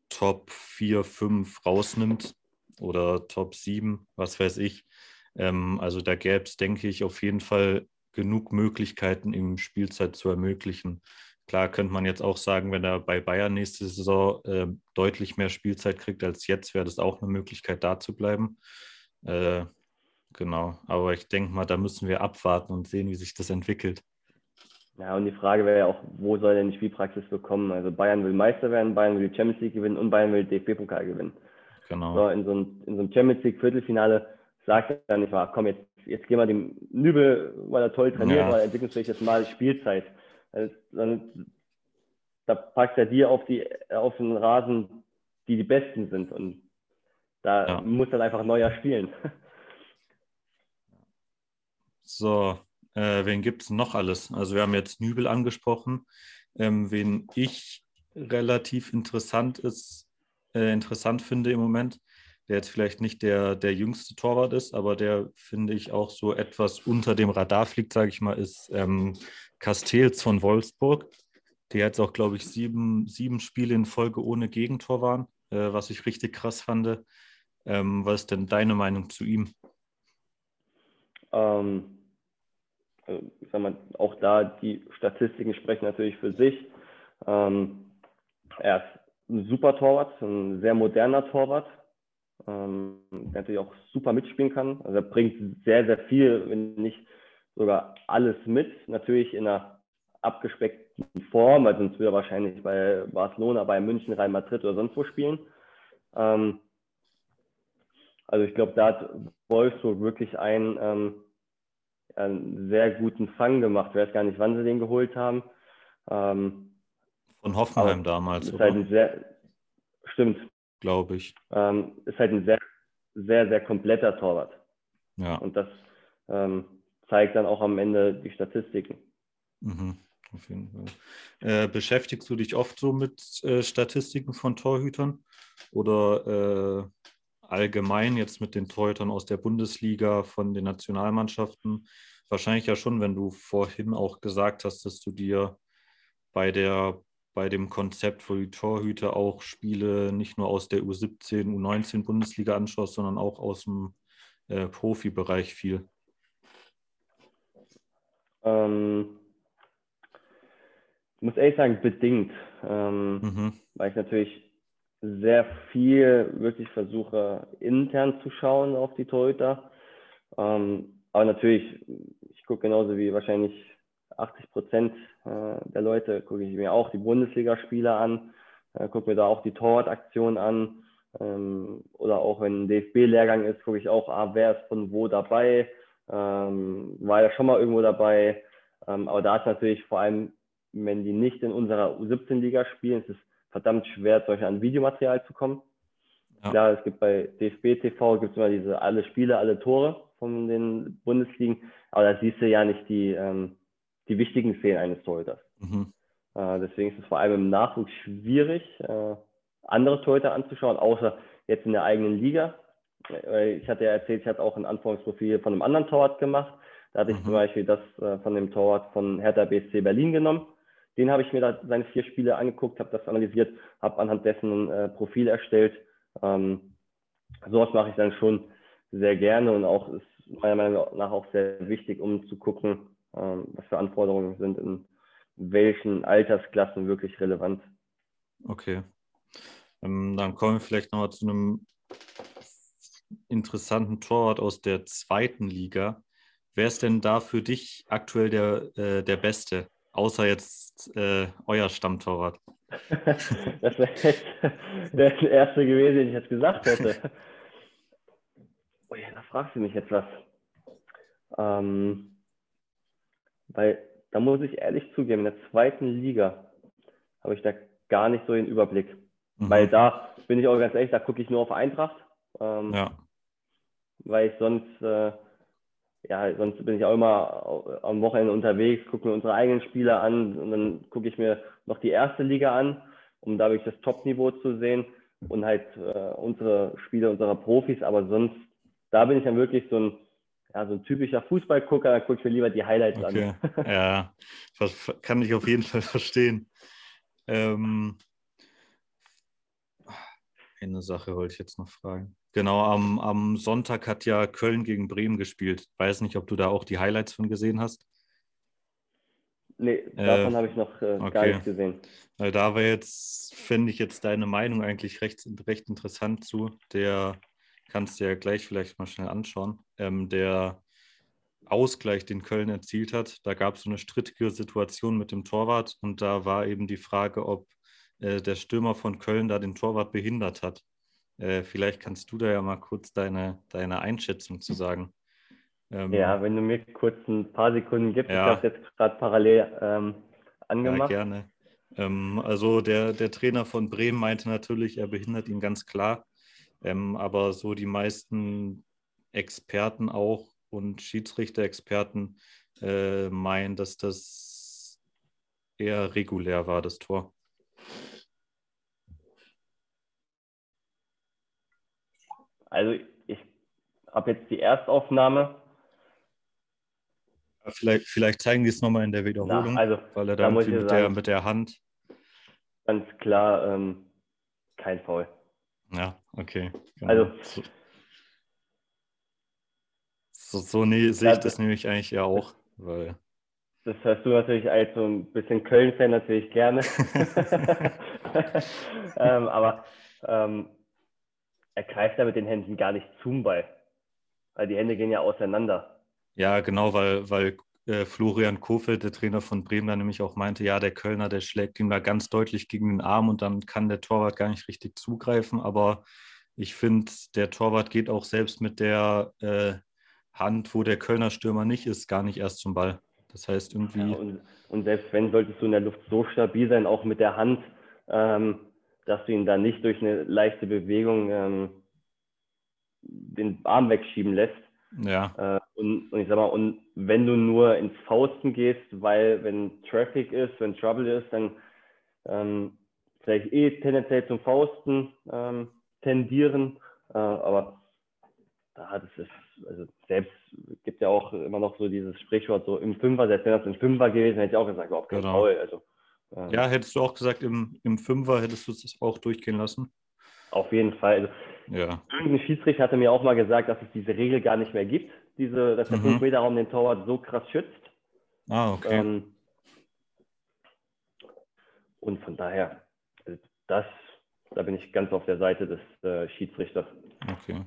Top 4, 5 rausnimmt oder Top 7, was weiß ich. Ähm, also da gäbe es, denke ich, auf jeden Fall genug Möglichkeiten, ihm Spielzeit zu ermöglichen. Klar könnte man jetzt auch sagen, wenn er bei Bayern nächste Saison äh, deutlich mehr Spielzeit kriegt als jetzt, wäre das auch eine Möglichkeit, da zu bleiben. Äh, genau, aber ich denke mal, da müssen wir abwarten und sehen, wie sich das entwickelt. Ja, und die Frage wäre ja auch, wo soll denn die Spielpraxis bekommen? Also Bayern will Meister werden, Bayern will die Champions League gewinnen und Bayern will DFB-Pokal gewinnen. Genau. So, in, so einem, in so einem Champions League Viertelfinale sagt er nicht mal, komm, jetzt, jetzt gehen wir dem Nübel, weil er toll trainiert, ja. weil er entwickelt sich jetzt mal Spielzeit. Also, dann, da packt er dir auf, die, auf den Rasen, die die Besten sind. Und da ja. muss dann einfach neuer spielen. So, äh, wen gibt es noch alles? Also wir haben jetzt Nübel angesprochen. Ähm, wen ich relativ interessant ist, äh, interessant finde im Moment, der jetzt vielleicht nicht der, der jüngste Torwart ist, aber der finde ich auch so etwas unter dem Radar fliegt, sage ich mal, ist ähm, Castells von Wolfsburg, die jetzt auch, glaube ich, sieben, sieben Spiele in Folge ohne Gegentor waren, äh, was ich richtig krass fand. Ähm, was ist denn deine Meinung zu ihm? Ähm, also, ich sag mal, auch da, die Statistiken sprechen natürlich für sich. Ähm, er ist ein super Torwart, ein sehr moderner Torwart, ähm, der natürlich auch super mitspielen kann. Also er bringt sehr, sehr viel, wenn nicht sogar alles mit. Natürlich in einer abgespeckten Form, weil sonst würde er wahrscheinlich bei Barcelona, bei München, Real Madrid oder sonst wo spielen. Ähm, also ich glaube, da hat Wolfsburg wirklich ein ähm, einen sehr guten Fang gemacht. Ich weiß gar nicht, wann sie den geholt haben. Ähm, Von Hoffenheim damals. Ist halt ein sehr, stimmt. Glaube ich. Ähm, ist halt ein sehr, sehr, sehr kompletter Torwart. Ja. Und das ähm, zeigt dann auch am Ende die Statistiken. Mhm, auf jeden Fall. Äh, beschäftigst du dich oft so mit äh, Statistiken von Torhütern? Oder äh, allgemein jetzt mit den Torhütern aus der Bundesliga, von den Nationalmannschaften? Wahrscheinlich ja schon, wenn du vorhin auch gesagt hast, dass du dir bei der bei dem Konzept, wo die Torhüter auch Spiele nicht nur aus der U17, U19 Bundesliga anschaust, sondern auch aus dem äh, Profibereich viel? Ähm, ich muss ehrlich sagen, bedingt. Ähm, mhm. Weil ich natürlich sehr viel wirklich versuche, intern zu schauen auf die Torhüter. Ähm, aber natürlich, ich gucke genauso wie wahrscheinlich 80 Prozent äh, der Leute, gucke ich mir auch die Bundesligaspiele an, äh, gucke mir da auch die Torwartaktion an. Ähm, oder auch wenn ein DFB-Lehrgang ist, gucke ich auch, ah, wer ist von wo dabei, ähm, war ja schon mal irgendwo dabei. Ähm, aber da ist natürlich vor allem, wenn die nicht in unserer U17-Liga spielen, ist es verdammt schwer, solche an Videomaterial zu kommen. Ja. Klar, es gibt bei DFB TV gibt es immer diese alle Spiele, alle Tore von den Bundesligen, aber da siehst du ja nicht die, ähm, die wichtigen Szenen eines Torhüters. Mhm. Äh, deswegen ist es vor allem im Nachwuchs schwierig, äh, andere Torhüter anzuschauen, außer jetzt in der eigenen Liga. Ich hatte ja erzählt, ich hatte auch ein Anforderungsprofil von einem anderen Torwart gemacht. Da hatte ich mhm. zum Beispiel das äh, von dem Torwart von Hertha BSC Berlin genommen. Den habe ich mir da seine vier Spiele angeguckt, habe das analysiert, habe anhand dessen ein äh, Profil erstellt. Ähm, sowas mache ich dann schon sehr gerne und auch ist meiner Meinung nach auch sehr wichtig, um zu gucken, ähm, was für Anforderungen sind in welchen Altersklassen wirklich relevant. Okay. Ähm, dann kommen wir vielleicht nochmal zu einem interessanten Torwart aus der zweiten Liga. Wer ist denn da für dich aktuell der, äh, der Beste? Außer jetzt äh, euer Stammtorwart. das wäre jetzt der erste gewesen, den ich jetzt gesagt hätte. Oh ja, da fragst du mich jetzt was. Ähm, weil da muss ich ehrlich zugeben, in der zweiten Liga habe ich da gar nicht so den Überblick. Mhm. Weil da bin ich auch ganz ehrlich, da gucke ich nur auf Eintracht. Ähm, ja. Weil ich sonst äh, ja, sonst bin ich auch immer am Wochenende unterwegs, gucke mir unsere eigenen Spieler an und dann gucke ich mir noch die erste Liga an, um dadurch das Top-Niveau zu sehen und halt äh, unsere Spiele unserer Profis. Aber sonst, da bin ich dann wirklich so ein, ja, so ein typischer Fußballgucker, da gucke ich mir lieber die Highlights okay. an. ja, kann ich auf jeden Fall verstehen. Ähm, eine Sache wollte ich jetzt noch fragen. Genau, am, am Sonntag hat ja Köln gegen Bremen gespielt. Weiß nicht, ob du da auch die Highlights von gesehen hast. Nee, davon äh, habe ich noch äh, okay. gar nichts gesehen. Weil da war jetzt, finde ich jetzt deine Meinung eigentlich recht, recht interessant zu. Der kannst du ja gleich vielleicht mal schnell anschauen. Ähm, der Ausgleich, den Köln erzielt hat, da gab es so eine strittige Situation mit dem Torwart und da war eben die Frage, ob äh, der Stürmer von Köln da den Torwart behindert hat. Äh, vielleicht kannst du da ja mal kurz deine, deine Einschätzung zu sagen. Ähm, ja, wenn du mir kurz ein paar Sekunden gibst, ja. ich habe jetzt gerade parallel ähm, angemacht. Ja, gerne. Ähm, also der, der Trainer von Bremen meinte natürlich, er behindert ihn ganz klar. Ähm, aber so die meisten Experten auch und Schiedsrichter-Experten äh, meinen, dass das eher regulär war, das Tor. Also ich habe jetzt die Erstaufnahme Vielleicht, vielleicht zeigen die es nochmal in der Wiederholung, Na, also, weil er da, mit, sagen, der, mit der Hand. Ganz klar, ähm, kein Foul. Ja, okay. Genau. Also, so, so nee, sehe ich das nämlich eigentlich ja auch, weil. Das hörst du natürlich als so ein bisschen Köln-Fan natürlich gerne. ähm, aber ähm, er greift da mit den Händen gar nicht zum Ball. Weil die Hände gehen ja auseinander. Ja, genau, weil, weil äh, Florian Kofeld, der Trainer von Bremen, da nämlich auch meinte, ja, der Kölner, der schlägt ihm da ganz deutlich gegen den Arm und dann kann der Torwart gar nicht richtig zugreifen. Aber ich finde, der Torwart geht auch selbst mit der äh, Hand, wo der Kölner Stürmer nicht ist, gar nicht erst zum Ball. Das heißt irgendwie. Ja, und, und, selbst wenn, solltest du in der Luft so stabil sein, auch mit der Hand, ähm, dass du ihn da nicht durch eine leichte Bewegung ähm, den Arm wegschieben lässt. Ja. Äh, und, und ich sag mal, und wenn du nur ins Fausten gehst, weil wenn Traffic ist, wenn Trouble ist, dann ähm, vielleicht eh tendenziell zum Fausten ähm, tendieren. Äh, aber da das ist, also selbst gibt ja auch immer noch so dieses Sprichwort so im Fünfer, selbst wenn das ein Fünfer gewesen, hätte ich auch gesagt, überhaupt kein genau. Foul. Also, ähm, ja, hättest du auch gesagt, im, im Fünfer hättest du es auch durchgehen lassen? Auf jeden Fall. Also, ja. Irgendein Schiedsrichter hatte mir auch mal gesagt, dass es diese Regel gar nicht mehr gibt, diese, dass der mhm. 5-Meter-Raum den Torwart so krass schützt. Ah, okay. Ähm, und von daher, also das, da bin ich ganz auf der Seite des äh, Schiedsrichters. Okay.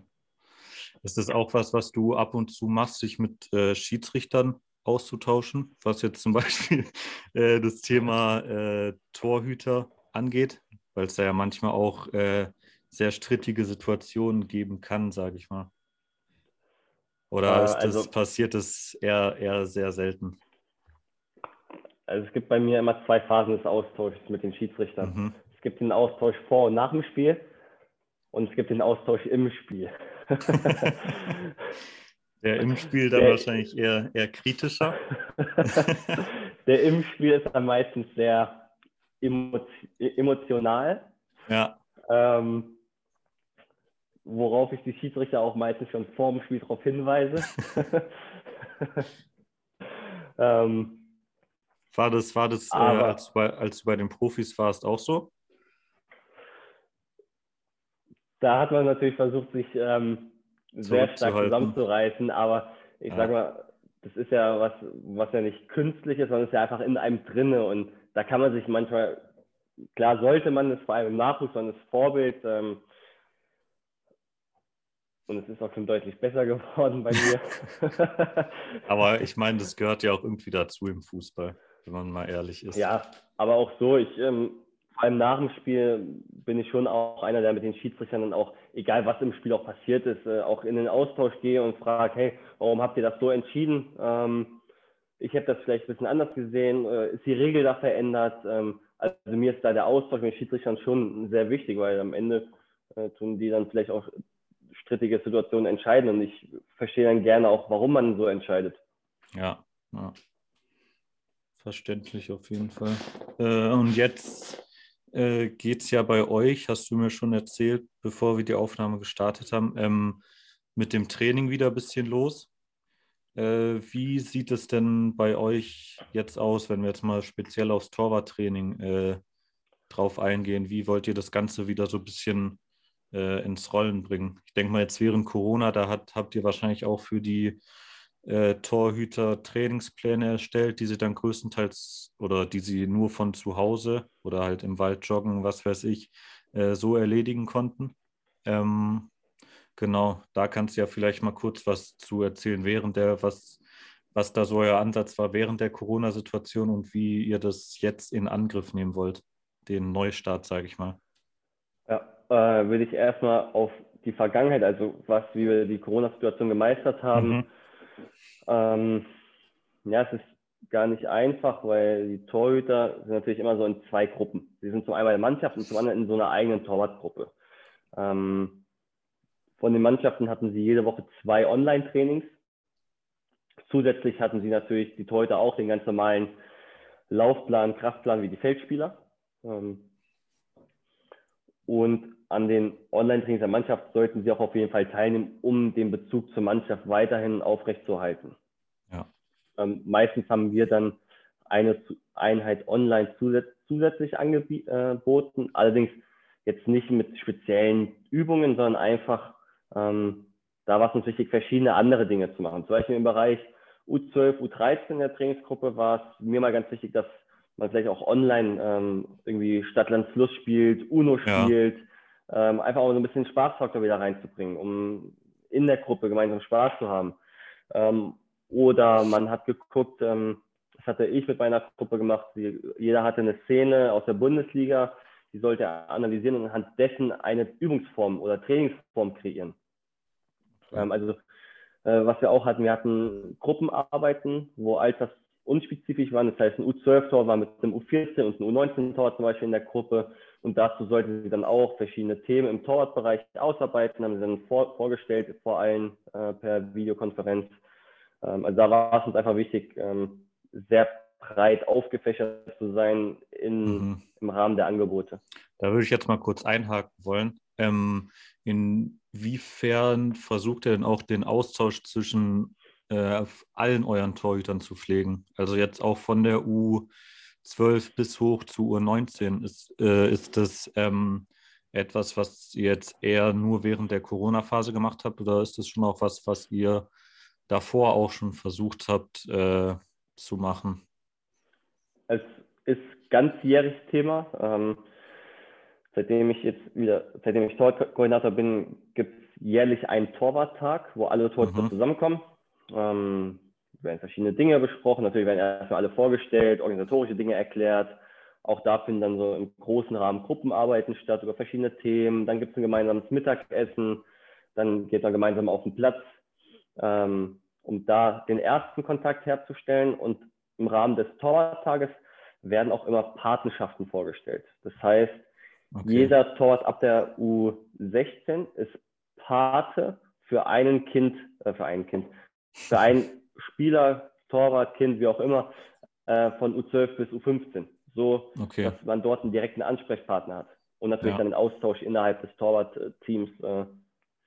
Ist das auch was, was du ab und zu machst, dich mit äh, Schiedsrichtern auszutauschen, was jetzt zum Beispiel äh, das Thema äh, Torhüter angeht? Weil es da ja manchmal auch äh, sehr strittige Situationen geben kann, sage ich mal. Oder äh, ist das, also, passiert das eher, eher sehr selten? Also es gibt bei mir immer zwei Phasen des Austauschs mit den Schiedsrichtern. Mhm. Es gibt den Austausch vor und nach dem Spiel und es gibt den Austausch im Spiel. Der im Spiel dann der, wahrscheinlich eher, eher kritischer. Der im Spiel ist dann meistens sehr emotional. Ja. Ähm, worauf ich die Schiedsrichter auch meistens schon vor dem Spiel darauf hinweise. ähm, war das, war das äh, als, du bei, als du bei den Profis warst, auch so? Da hat man natürlich versucht, sich ähm, sehr stark zusammenzureißen, aber ich ja. sag mal, das ist ja was, was ja nicht künstlich ist, sondern ist ja einfach in einem drinne und da kann man sich manchmal, klar sollte man es vor allem im Nachwuchs, sondern das Vorbild, ähm, und es ist auch schon deutlich besser geworden bei mir. aber ich meine, das gehört ja auch irgendwie dazu im Fußball, wenn man mal ehrlich ist. Ja, aber auch so, ich, ähm, vor allem nach dem Spiel bin ich schon auch einer, der mit den Schiedsrichtern dann auch, egal was im Spiel auch passiert ist, äh, auch in den Austausch gehe und frage, hey, warum habt ihr das so entschieden? Ähm, ich habe das vielleicht ein bisschen anders gesehen. Äh, ist die Regel da verändert? Ähm, also mir ist da der Austausch mit den Schiedsrichtern schon sehr wichtig, weil am Ende äh, tun die dann vielleicht auch strittige Situationen entscheiden und ich verstehe dann gerne auch, warum man so entscheidet. Ja, ja. verständlich auf jeden Fall. Äh, und jetzt äh, geht es ja bei euch, hast du mir schon erzählt, bevor wir die Aufnahme gestartet haben, ähm, mit dem Training wieder ein bisschen los. Äh, wie sieht es denn bei euch jetzt aus, wenn wir jetzt mal speziell aufs Torwarttraining äh, drauf eingehen? Wie wollt ihr das Ganze wieder so ein bisschen äh, ins Rollen bringen. Ich denke mal, jetzt während Corona, da hat, habt ihr wahrscheinlich auch für die äh, Torhüter Trainingspläne erstellt, die sie dann größtenteils oder die sie nur von zu Hause oder halt im Wald joggen, was weiß ich, äh, so erledigen konnten. Ähm, genau, da kannst du ja vielleicht mal kurz was zu erzählen, während der, was, was da so euer Ansatz war während der Corona-Situation und wie ihr das jetzt in Angriff nehmen wollt, den Neustart, sage ich mal. Ja, äh, würde ich erstmal auf die Vergangenheit, also was, wie wir die Corona-Situation gemeistert haben. Mhm. Ähm, ja, es ist gar nicht einfach, weil die Torhüter sind natürlich immer so in zwei Gruppen. Sie sind zum einen in der Mannschaft und zum anderen in so einer eigenen Torwartgruppe. Ähm, von den Mannschaften hatten sie jede Woche zwei Online-Trainings. Zusätzlich hatten sie natürlich die Torhüter auch den ganz normalen Laufplan, Kraftplan wie die Feldspieler. Ähm, und an den Online-Trainings der Mannschaft sollten sie auch auf jeden Fall teilnehmen, um den Bezug zur Mannschaft weiterhin aufrechtzuerhalten. Ja. Ähm, meistens haben wir dann eine Einheit online zusätzlich angeboten, allerdings jetzt nicht mit speziellen Übungen, sondern einfach, ähm, da war es uns wichtig, verschiedene andere Dinge zu machen. Zum Beispiel im Bereich U12, U13 in der Trainingsgruppe war es mir mal ganz wichtig, dass man vielleicht auch online ähm, irgendwie Stadtland Fluss spielt, UNO spielt, ja. Ähm, einfach auch so ein bisschen Spaßfaktor wieder reinzubringen, um in der Gruppe gemeinsam Spaß zu haben. Ähm, oder man hat geguckt, ähm, das hatte ich mit meiner Gruppe gemacht, die, jeder hatte eine Szene aus der Bundesliga, die sollte er analysieren und anhand dessen eine Übungsform oder Trainingsform kreieren. Ähm, also äh, was wir auch hatten, wir hatten Gruppenarbeiten, wo Alters unspezifisch waren. Das heißt, ein U12-Tor war mit einem U14 und einem U19-Tor zum Beispiel in der Gruppe. Und dazu sollten sie dann auch verschiedene Themen im Torwartbereich ausarbeiten, haben sie dann vor, vorgestellt, vor allem äh, per Videokonferenz. Ähm, also da war es uns einfach wichtig, ähm, sehr breit aufgefächert zu sein in, mhm. im Rahmen der Angebote. Da würde ich jetzt mal kurz einhaken wollen. Ähm, inwiefern versucht ihr denn auch den Austausch zwischen äh, allen euren Torhütern zu pflegen. Also jetzt auch von der U12 bis hoch zu U19. Ist, äh, ist das ähm, etwas, was ihr jetzt eher nur während der Corona-Phase gemacht habt oder ist das schon auch was, was ihr davor auch schon versucht habt äh, zu machen? Es ist ganzjährig Thema. Ähm, seitdem ich jetzt wieder, seitdem ich Torkoordinator bin, gibt es jährlich einen Torwarttag, wo alle Torhüter mhm. zusammenkommen. Ähm, werden verschiedene Dinge besprochen. Natürlich werden erstmal alle vorgestellt, organisatorische Dinge erklärt. Auch da finden dann so im großen Rahmen Gruppenarbeiten statt über verschiedene Themen. Dann gibt es ein gemeinsames Mittagessen. Dann geht man gemeinsam auf den Platz, ähm, um da den ersten Kontakt herzustellen. Und im Rahmen des Torwarttages werden auch immer Patenschaften vorgestellt. Das heißt, okay. jeder Torwart ab der U16 ist Pate für einen Kind, äh, für ein Kind, für einen Spieler, Torwart, Kind, wie auch immer, äh, von U12 bis U15. So, okay. dass man dort einen direkten Ansprechpartner hat. Und natürlich ja. dann den Austausch innerhalb des Torwartteams äh,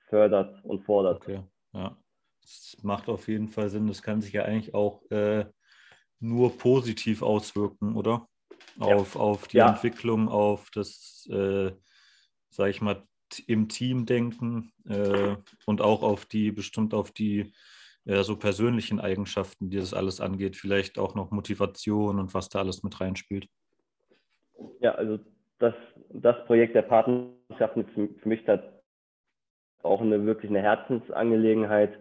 fördert und fordert. Okay, ja. Das macht auf jeden Fall Sinn. Das kann sich ja eigentlich auch äh, nur positiv auswirken, oder? Auf, ja. auf die ja. Entwicklung, auf das, äh, sag ich mal, im Team denken äh, und auch auf die, bestimmt auf die ja, so persönlichen Eigenschaften, die das alles angeht, vielleicht auch noch Motivation und was da alles mit reinspielt? Ja, also das, das Projekt der Partnerschaften ist für mich da auch eine wirklich eine Herzensangelegenheit,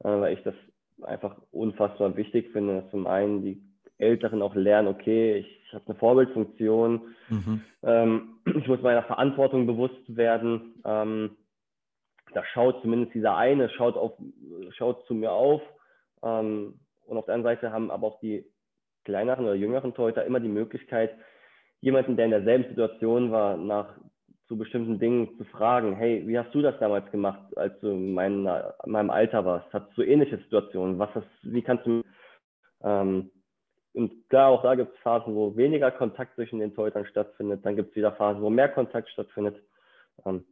äh, weil ich das einfach unfassbar wichtig finde. Zum einen die Älteren auch lernen, okay, ich habe eine Vorbildfunktion, mhm. ähm, ich muss meiner Verantwortung bewusst werden. Ähm, da schaut zumindest dieser eine, schaut, auf, schaut zu mir auf. Ähm, und auf der anderen Seite haben aber auch die kleineren oder jüngeren Torhüter immer die Möglichkeit, jemanden, der in derselben Situation war, nach zu bestimmten Dingen zu fragen, hey, wie hast du das damals gemacht, als du in, mein, in meinem Alter warst? Hattest du ähnliche Situationen? Was hast, wie kannst du ähm, und klar, auch da gibt es Phasen, wo weniger Kontakt zwischen den Torhütern stattfindet. Dann gibt es wieder Phasen, wo mehr Kontakt stattfindet. Ähm,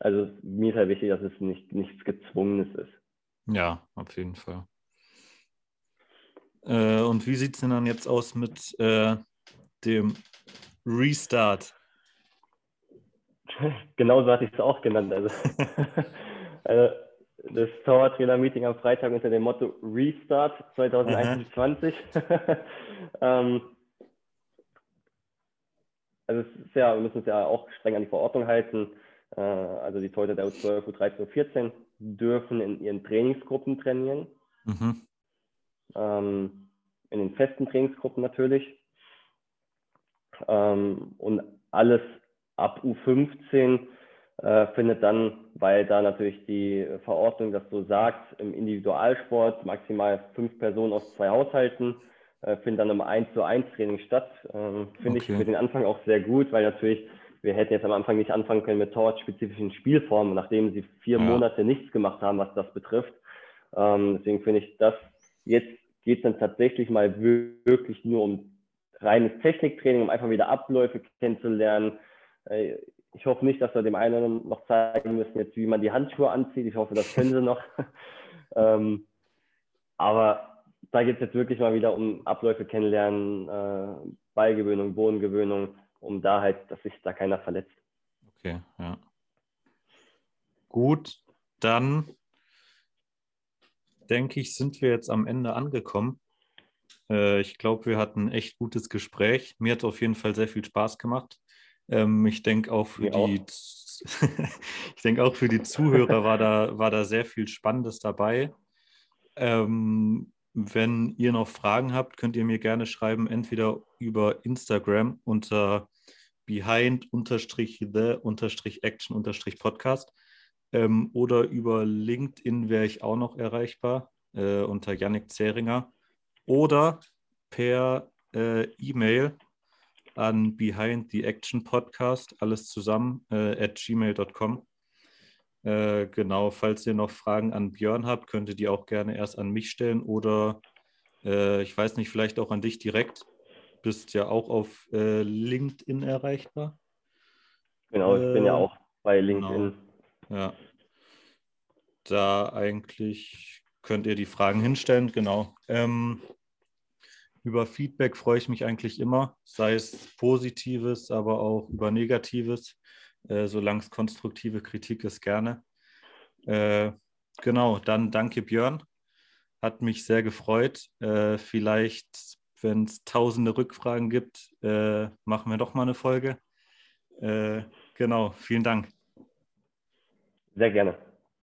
also mir ist halt wichtig, dass es nicht, nichts Gezwungenes ist. Ja, auf jeden Fall. Äh, und wie sieht es denn dann jetzt aus mit äh, dem Restart? Genauso hatte ich es auch genannt. Also, also das Torwarttrainer-Meeting am Freitag unter dem Motto Restart 2021. ähm, also es ist ja, wir müssen uns ja auch streng an die Verordnung halten. Äh, also die Torhüter der U12, U13, U14 dürfen in ihren Trainingsgruppen trainieren. Mhm. Ähm, in den festen Trainingsgruppen natürlich. Ähm, und alles ab U15 äh, findet dann, weil da natürlich die Verordnung das so sagt, im Individualsport maximal fünf Personen aus zwei Haushalten, äh, findet dann im 1 zu 1 Training statt. Ähm, Finde okay. ich für den Anfang auch sehr gut, weil natürlich wir hätten jetzt am Anfang nicht anfangen können mit torspezifischen Spielformen, nachdem sie vier ja. Monate nichts gemacht haben, was das betrifft. Ähm, deswegen finde ich das, jetzt geht es dann tatsächlich mal wirklich nur um reines Techniktraining, um einfach wieder Abläufe kennenzulernen. Äh, ich hoffe nicht, dass wir dem einen noch zeigen müssen, jetzt wie man die Handschuhe anzieht. Ich hoffe, das können sie noch. ähm, aber da geht es jetzt wirklich mal wieder um Abläufe kennenlernen, äh, Ballgewöhnung, Bodengewöhnung, um da halt, dass sich da keiner verletzt. Okay, ja. Gut, dann denke ich, sind wir jetzt am Ende angekommen. Äh, ich glaube, wir hatten ein echt gutes Gespräch. Mir hat auf jeden Fall sehr viel Spaß gemacht. Ähm, ich denke auch für Mir die, ich denke auch für die Zuhörer war da, war da sehr viel Spannendes dabei. Ähm, wenn ihr noch Fragen habt, könnt ihr mir gerne schreiben, entweder über Instagram unter behind-the-action-podcast ähm, oder über LinkedIn wäre ich auch noch erreichbar äh, unter Yannick Zeringer oder per äh, E-Mail an Behind the Action Podcast, alles zusammen, äh, at gmail.com. Äh, genau, falls ihr noch Fragen an Björn habt, könnt ihr die auch gerne erst an mich stellen oder äh, ich weiß nicht, vielleicht auch an dich direkt. Bist ja auch auf äh, LinkedIn erreichbar. Genau, ich bin ja äh, auch bei LinkedIn. Genau. Ja. Da eigentlich könnt ihr die Fragen hinstellen, genau. Ähm, über Feedback freue ich mich eigentlich immer, sei es positives, aber auch über negatives. Äh, solange es konstruktive Kritik ist, gerne. Äh, genau, dann danke Björn. Hat mich sehr gefreut. Äh, vielleicht, wenn es tausende Rückfragen gibt, äh, machen wir doch mal eine Folge. Äh, genau, vielen Dank. Sehr gerne.